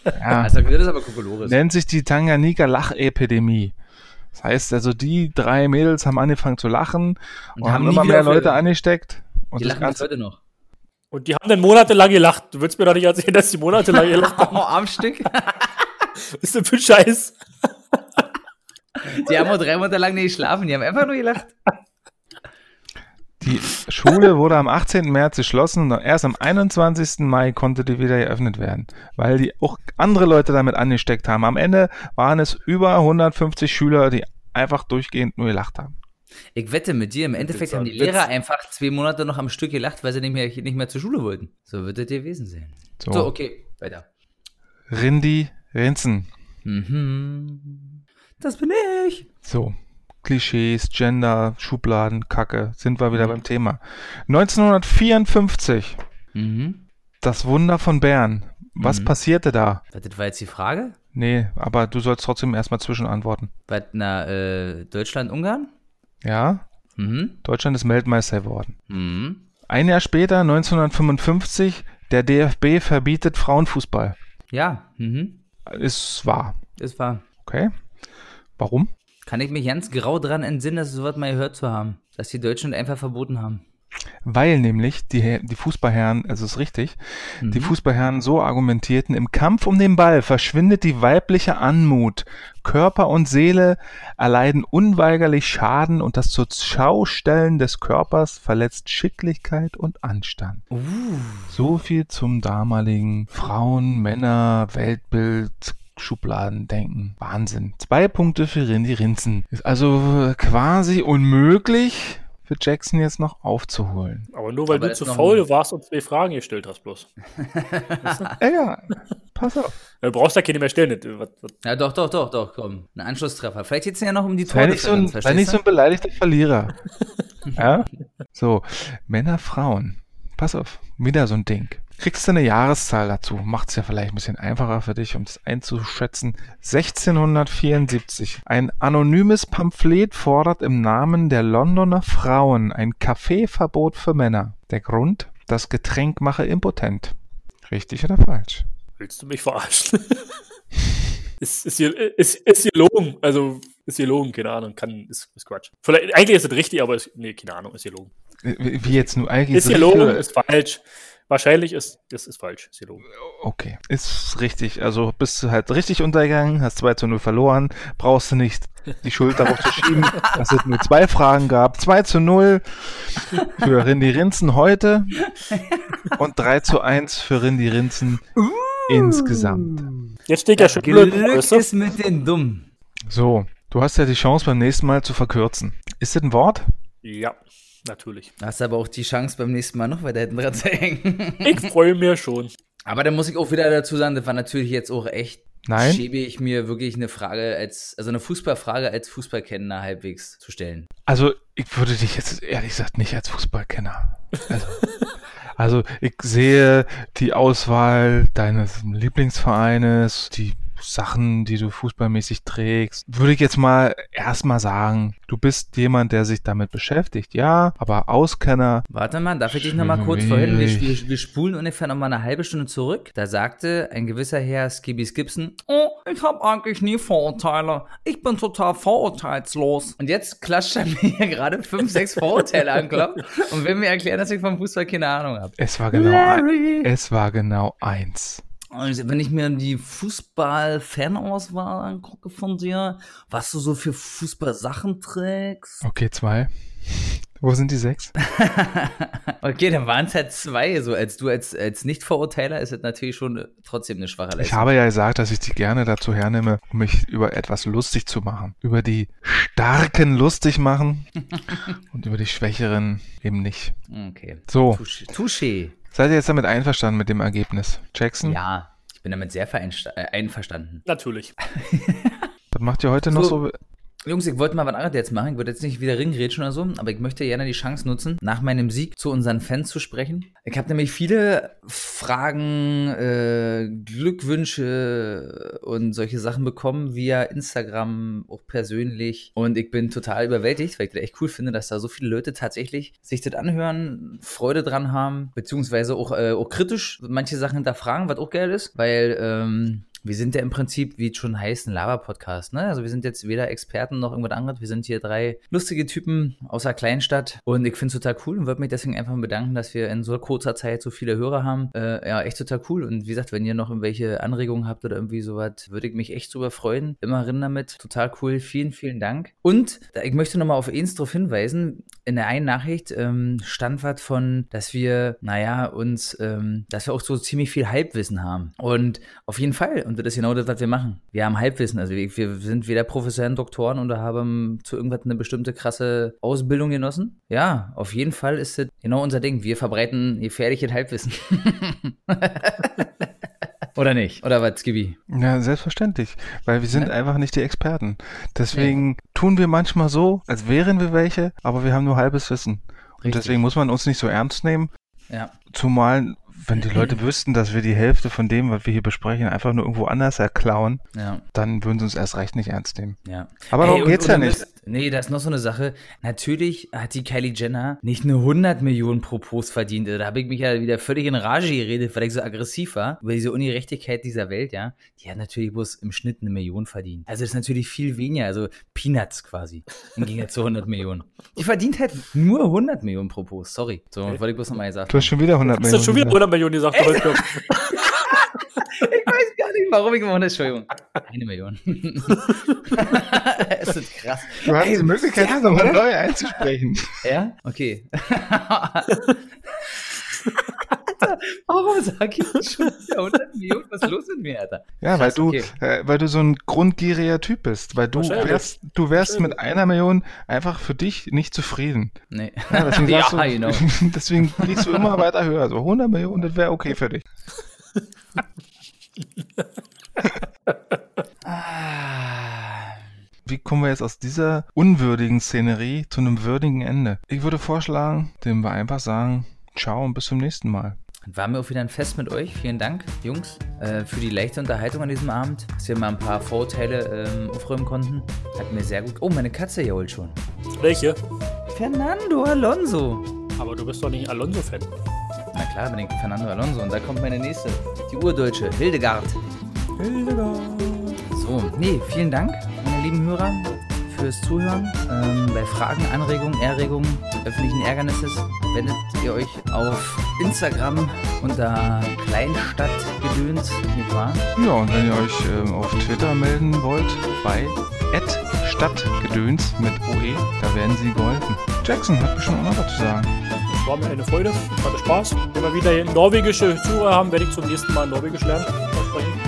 Ja. Also, das ist aber Kokolores. nennt sich die Tanganika Lachepidemie. Das heißt also, die drei Mädels haben angefangen zu lachen und, haben haben immer mehr Leute angesteckt. Und Die das lachen Ganze, heute noch. Und die haben dann monatelang gelacht. Du willst mir doch nicht erzählen, dass die monatelang gelacht haben. Oh, am Stück. Was ist denn für ein Scheiß? Die haben auch drei Monate lang nicht geschlafen. Die haben einfach nur gelacht. Die Schule wurde am 18. März geschlossen und erst am 21. Mai konnte die wieder geöffnet werden, weil die auch andere Leute damit angesteckt haben. Am Ende waren es über 150 Schüler, die einfach durchgehend nur gelacht haben. Ich wette mit dir, im Endeffekt haben die Witz. Lehrer einfach zwei Monate noch am Stück gelacht, weil sie nicht mehr, nicht mehr zur Schule wollten. So wird das gewesen sein. So, So, okay, weiter. Rindi Rinzen. Mhm. Das bin ich. So, Klischees, Gender, Schubladen, Kacke, sind wir wieder beim Thema. 1954, Mhm. das Wunder von Bern. Was Mhm. passierte da? Das war jetzt die Frage? Nee, aber du sollst trotzdem erstmal zwischenantworten. Was, na, äh, Deutschland, Ungarn? Ja, Mhm. Deutschland ist Weltmeister geworden. Mhm. Ein Jahr später, 1955, der DFB verbietet Frauenfußball. Ja, mhm. Ist wahr. Das war. Okay. Warum? Kann ich mich ganz grau dran entsinnen, dass sowas mal gehört zu haben. Dass die Deutschen das einfach verboten haben. Weil nämlich die, die Fußballherren, also ist richtig, die Fußballherren so argumentierten, im Kampf um den Ball verschwindet die weibliche Anmut. Körper und Seele erleiden unweigerlich Schaden und das zur Schaustellen des Körpers verletzt Schicklichkeit und Anstand. So viel zum damaligen Frauen, Männer, Weltbild, Schubladendenken. Wahnsinn. Zwei Punkte für Rindy Rinzen. Ist also quasi unmöglich für Jackson jetzt noch aufzuholen. Aber nur weil Aber du zu faul ein- warst und zwei Fragen gestellt hast bloß. Egal. Pass auf. Du brauchst ja keine mehr stellen. Ja, doch, doch, doch, doch, komm. Ein Anschlusstreffer. Vielleicht geht's ja noch um die Sei nicht so ein, sei nicht so ein beleidigter Verlierer. ja? So, Männer, Frauen. Pass auf, wieder so ein Ding. Kriegst du eine Jahreszahl dazu? Macht's ja vielleicht ein bisschen einfacher für dich, um das einzuschätzen. 1674. Ein anonymes Pamphlet fordert im Namen der Londoner Frauen ein Kaffeeverbot für Männer. Der Grund? Das Getränk mache impotent. Richtig oder falsch? willst du mich verarschen? ist, ist, hier, ist, ist gelogen. Also, ist gelogen, keine Ahnung. Kann, ist, ist Quatsch. Vielleicht, eigentlich ist es richtig, aber ist, nee, keine Ahnung, ist gelogen. Wie wie jetzt nur eigentlich Ist gelogen, ist falsch. Wahrscheinlich ist, das ist falsch, ist gelogen. Okay, ist richtig. Also bist du halt richtig untergegangen, hast 2 zu 0 verloren, brauchst du nicht die Schuld darauf zu schieben, dass es nur zwei Fragen gab. 2 zu 0 für Rindy Rinzen heute und 3 zu 1 für Rindy Rinzen insgesamt. Jetzt steht ja schon Glück du? ist mit den Dummen. So, du hast ja die Chance beim nächsten Mal zu verkürzen. Ist das ein Wort? Ja, natürlich. Hast aber auch die Chance beim nächsten Mal noch weiter hinten dran zu hängen. Ich freue mich schon. aber da muss ich auch wieder dazu sagen, das war natürlich jetzt auch echt Nein? Schiebe ich mir wirklich eine Frage als, also eine Fußballfrage als Fußballkenner halbwegs zu stellen. Also, ich würde dich jetzt ehrlich gesagt nicht als Fußballkenner. Also, also ich sehe die Auswahl deines Lieblingsvereines, die Sachen, die du fußballmäßig trägst, würde ich jetzt mal erstmal sagen, du bist jemand, der sich damit beschäftigt, ja, aber Auskenner. Warte mal, darf ich dich nochmal kurz vorhin? Wir, wir, wir spulen ungefähr nochmal eine halbe Stunde zurück. Da sagte ein gewisser Herr Skibby Skipson, oh, ich habe eigentlich nie Vorurteile. Ich bin total vorurteilslos. Und jetzt klatscht er mir hier gerade fünf, sechs Vorurteile an, und will mir erklären, dass ich vom Fußball keine Ahnung habe. Es war genau, ein, es war genau eins. Und wenn ich mir die Fußball-Fanauswahl angucke von dir, was du so für Fußball-Sachen trägst. Okay, zwei. Wo sind die sechs? okay, dann waren es halt zwei. So als du als, als Nicht-Verurteiler ist es natürlich schon trotzdem eine schwache Leistung. Ich habe ja gesagt, dass ich die gerne dazu hernehme, um mich über etwas lustig zu machen. Über die Starken lustig machen und über die Schwächeren eben nicht. Okay. So. Touché. Seid ihr jetzt damit einverstanden mit dem Ergebnis? Jackson? Ja, ich bin damit sehr äh, einverstanden. Natürlich. Was macht ihr heute noch so, so Jungs, ich wollte mal was anderes jetzt machen. Ich würde jetzt nicht wieder Ringrätschen oder so, aber ich möchte gerne die Chance nutzen, nach meinem Sieg zu unseren Fans zu sprechen. Ich habe nämlich viele Fragen, äh, Glückwünsche und solche Sachen bekommen via Instagram, auch persönlich. Und ich bin total überwältigt, weil ich das echt cool finde, dass da so viele Leute tatsächlich sich das anhören, Freude dran haben, beziehungsweise auch, äh, auch kritisch manche Sachen hinterfragen, was auch geil ist, weil ähm, wir sind ja im Prinzip, wie es schon heißt, ein Lava-Podcast. Ne? Also wir sind jetzt weder Experten noch irgendwas anderes. Wir sind hier drei lustige Typen aus der Kleinstadt und ich finde es total cool und würde mich deswegen einfach bedanken, dass wir in so kurzer Zeit so viele Hörer haben. Äh, ja, echt total cool. Und wie gesagt, wenn ihr noch irgendwelche Anregungen habt oder irgendwie sowas, würde ich mich echt drüber freuen. Immer rin damit. Total cool. Vielen, vielen Dank. Und ich möchte nochmal auf eins drauf hinweisen. In der einen Nachricht ähm, stand was von, dass wir, naja, uns, ähm, dass wir auch so ziemlich viel Halbwissen haben. Und auf jeden Fall. Und das ist genau das, was wir machen. Wir haben Halbwissen. Also wir, wir sind weder professionellen Doktoren oder haben zu irgendwas eine bestimmte krasse Ausbildung genossen. Ja, auf jeden Fall ist das genau unser Ding. Wir verbreiten gefährliches Halbwissen. Oder nicht? Oder was, Skibi? Ja, selbstverständlich. Weil wir sind ja. einfach nicht die Experten. Deswegen ja. tun wir manchmal so, als wären wir welche, aber wir haben nur halbes Wissen. Richtig. Und deswegen muss man uns nicht so ernst nehmen. Ja. Zumal wenn die Leute wüssten, dass wir die Hälfte von dem, was wir hier besprechen, einfach nur irgendwo anders erklauen, ja. dann würden sie uns erst recht nicht ernst nehmen. Ja. Aber darum geht's ja nicht. Nee, da ist noch so eine Sache. Natürlich hat die Kylie Jenner nicht eine 100 Millionen pro Post verdient. Da habe ich mich ja wieder völlig in Rage geredet, weil ich so aggressiv war über diese Ungerechtigkeit dieser Welt, ja. Die hat natürlich bloß im Schnitt eine Million verdient. Also das ist natürlich viel weniger, also Peanuts quasi. Im Gegensatz zu 100 Millionen. Die verdient halt nur 100 Millionen pro Post. Sorry. So, okay. wollte ich bloß nochmal gesagt Du hast schon wieder 100 Millionen. Du hast schon wieder 100 Millionen gesagt. ich weiß gar nicht, warum ich gewonnen habe. Entschuldigung. Eine Million. es ist krass. Du hast Ey, die Möglichkeit, das nochmal neu einzusprechen. Ja? Okay. Alter, warum sag ich schon 100 Millionen? Was ist los mit mir, Alter? Ja, weil du, okay. äh, weil du so ein grundgieriger Typ bist. Weil du wärst, du wärst mit einer Million einfach für dich nicht zufrieden. Nee. Ja, deswegen, ja, du, genau. deswegen liegst du immer weiter höher. So 100 Millionen, das wäre okay für dich. Wie kommen wir jetzt aus dieser unwürdigen Szenerie zu einem würdigen Ende? Ich würde vorschlagen, dem wir einfach sagen, ciao und bis zum nächsten Mal. War mir auch wieder ein Fest mit euch. Vielen Dank, Jungs, äh, für die leichte Unterhaltung an diesem Abend, dass wir mal ein paar Vorurteile ähm, aufräumen konnten. Hat mir sehr gut. Oh, meine Katze jault schon. Welche? Fernando Alonso. Aber du bist doch nicht Alonso-Fan. Na klar, bin ich Fernando Alonso. Und da kommt meine nächste, die Urdeutsche, Hildegard. Hildegard. So, nee, vielen Dank, meine lieben Hörer, fürs Zuhören. Ähm, bei Fragen, Anregungen, Erregungen, öffentlichen Ärgernisses wendet ihr euch auf Instagram unter Kleinstadtgedöns, nicht wahr? Ja, und wenn ihr euch ähm, auf Twitter melden wollt, bei Stadtgedöns mit OE, da werden sie geholfen. Jackson hat bestimmt auch noch was zu sagen. Es war mir eine Freude, hatte Spaß. Wenn wir wieder norwegische Zuhörer haben, werde ich zum nächsten Mal Norwegisch lernen. Versprechen.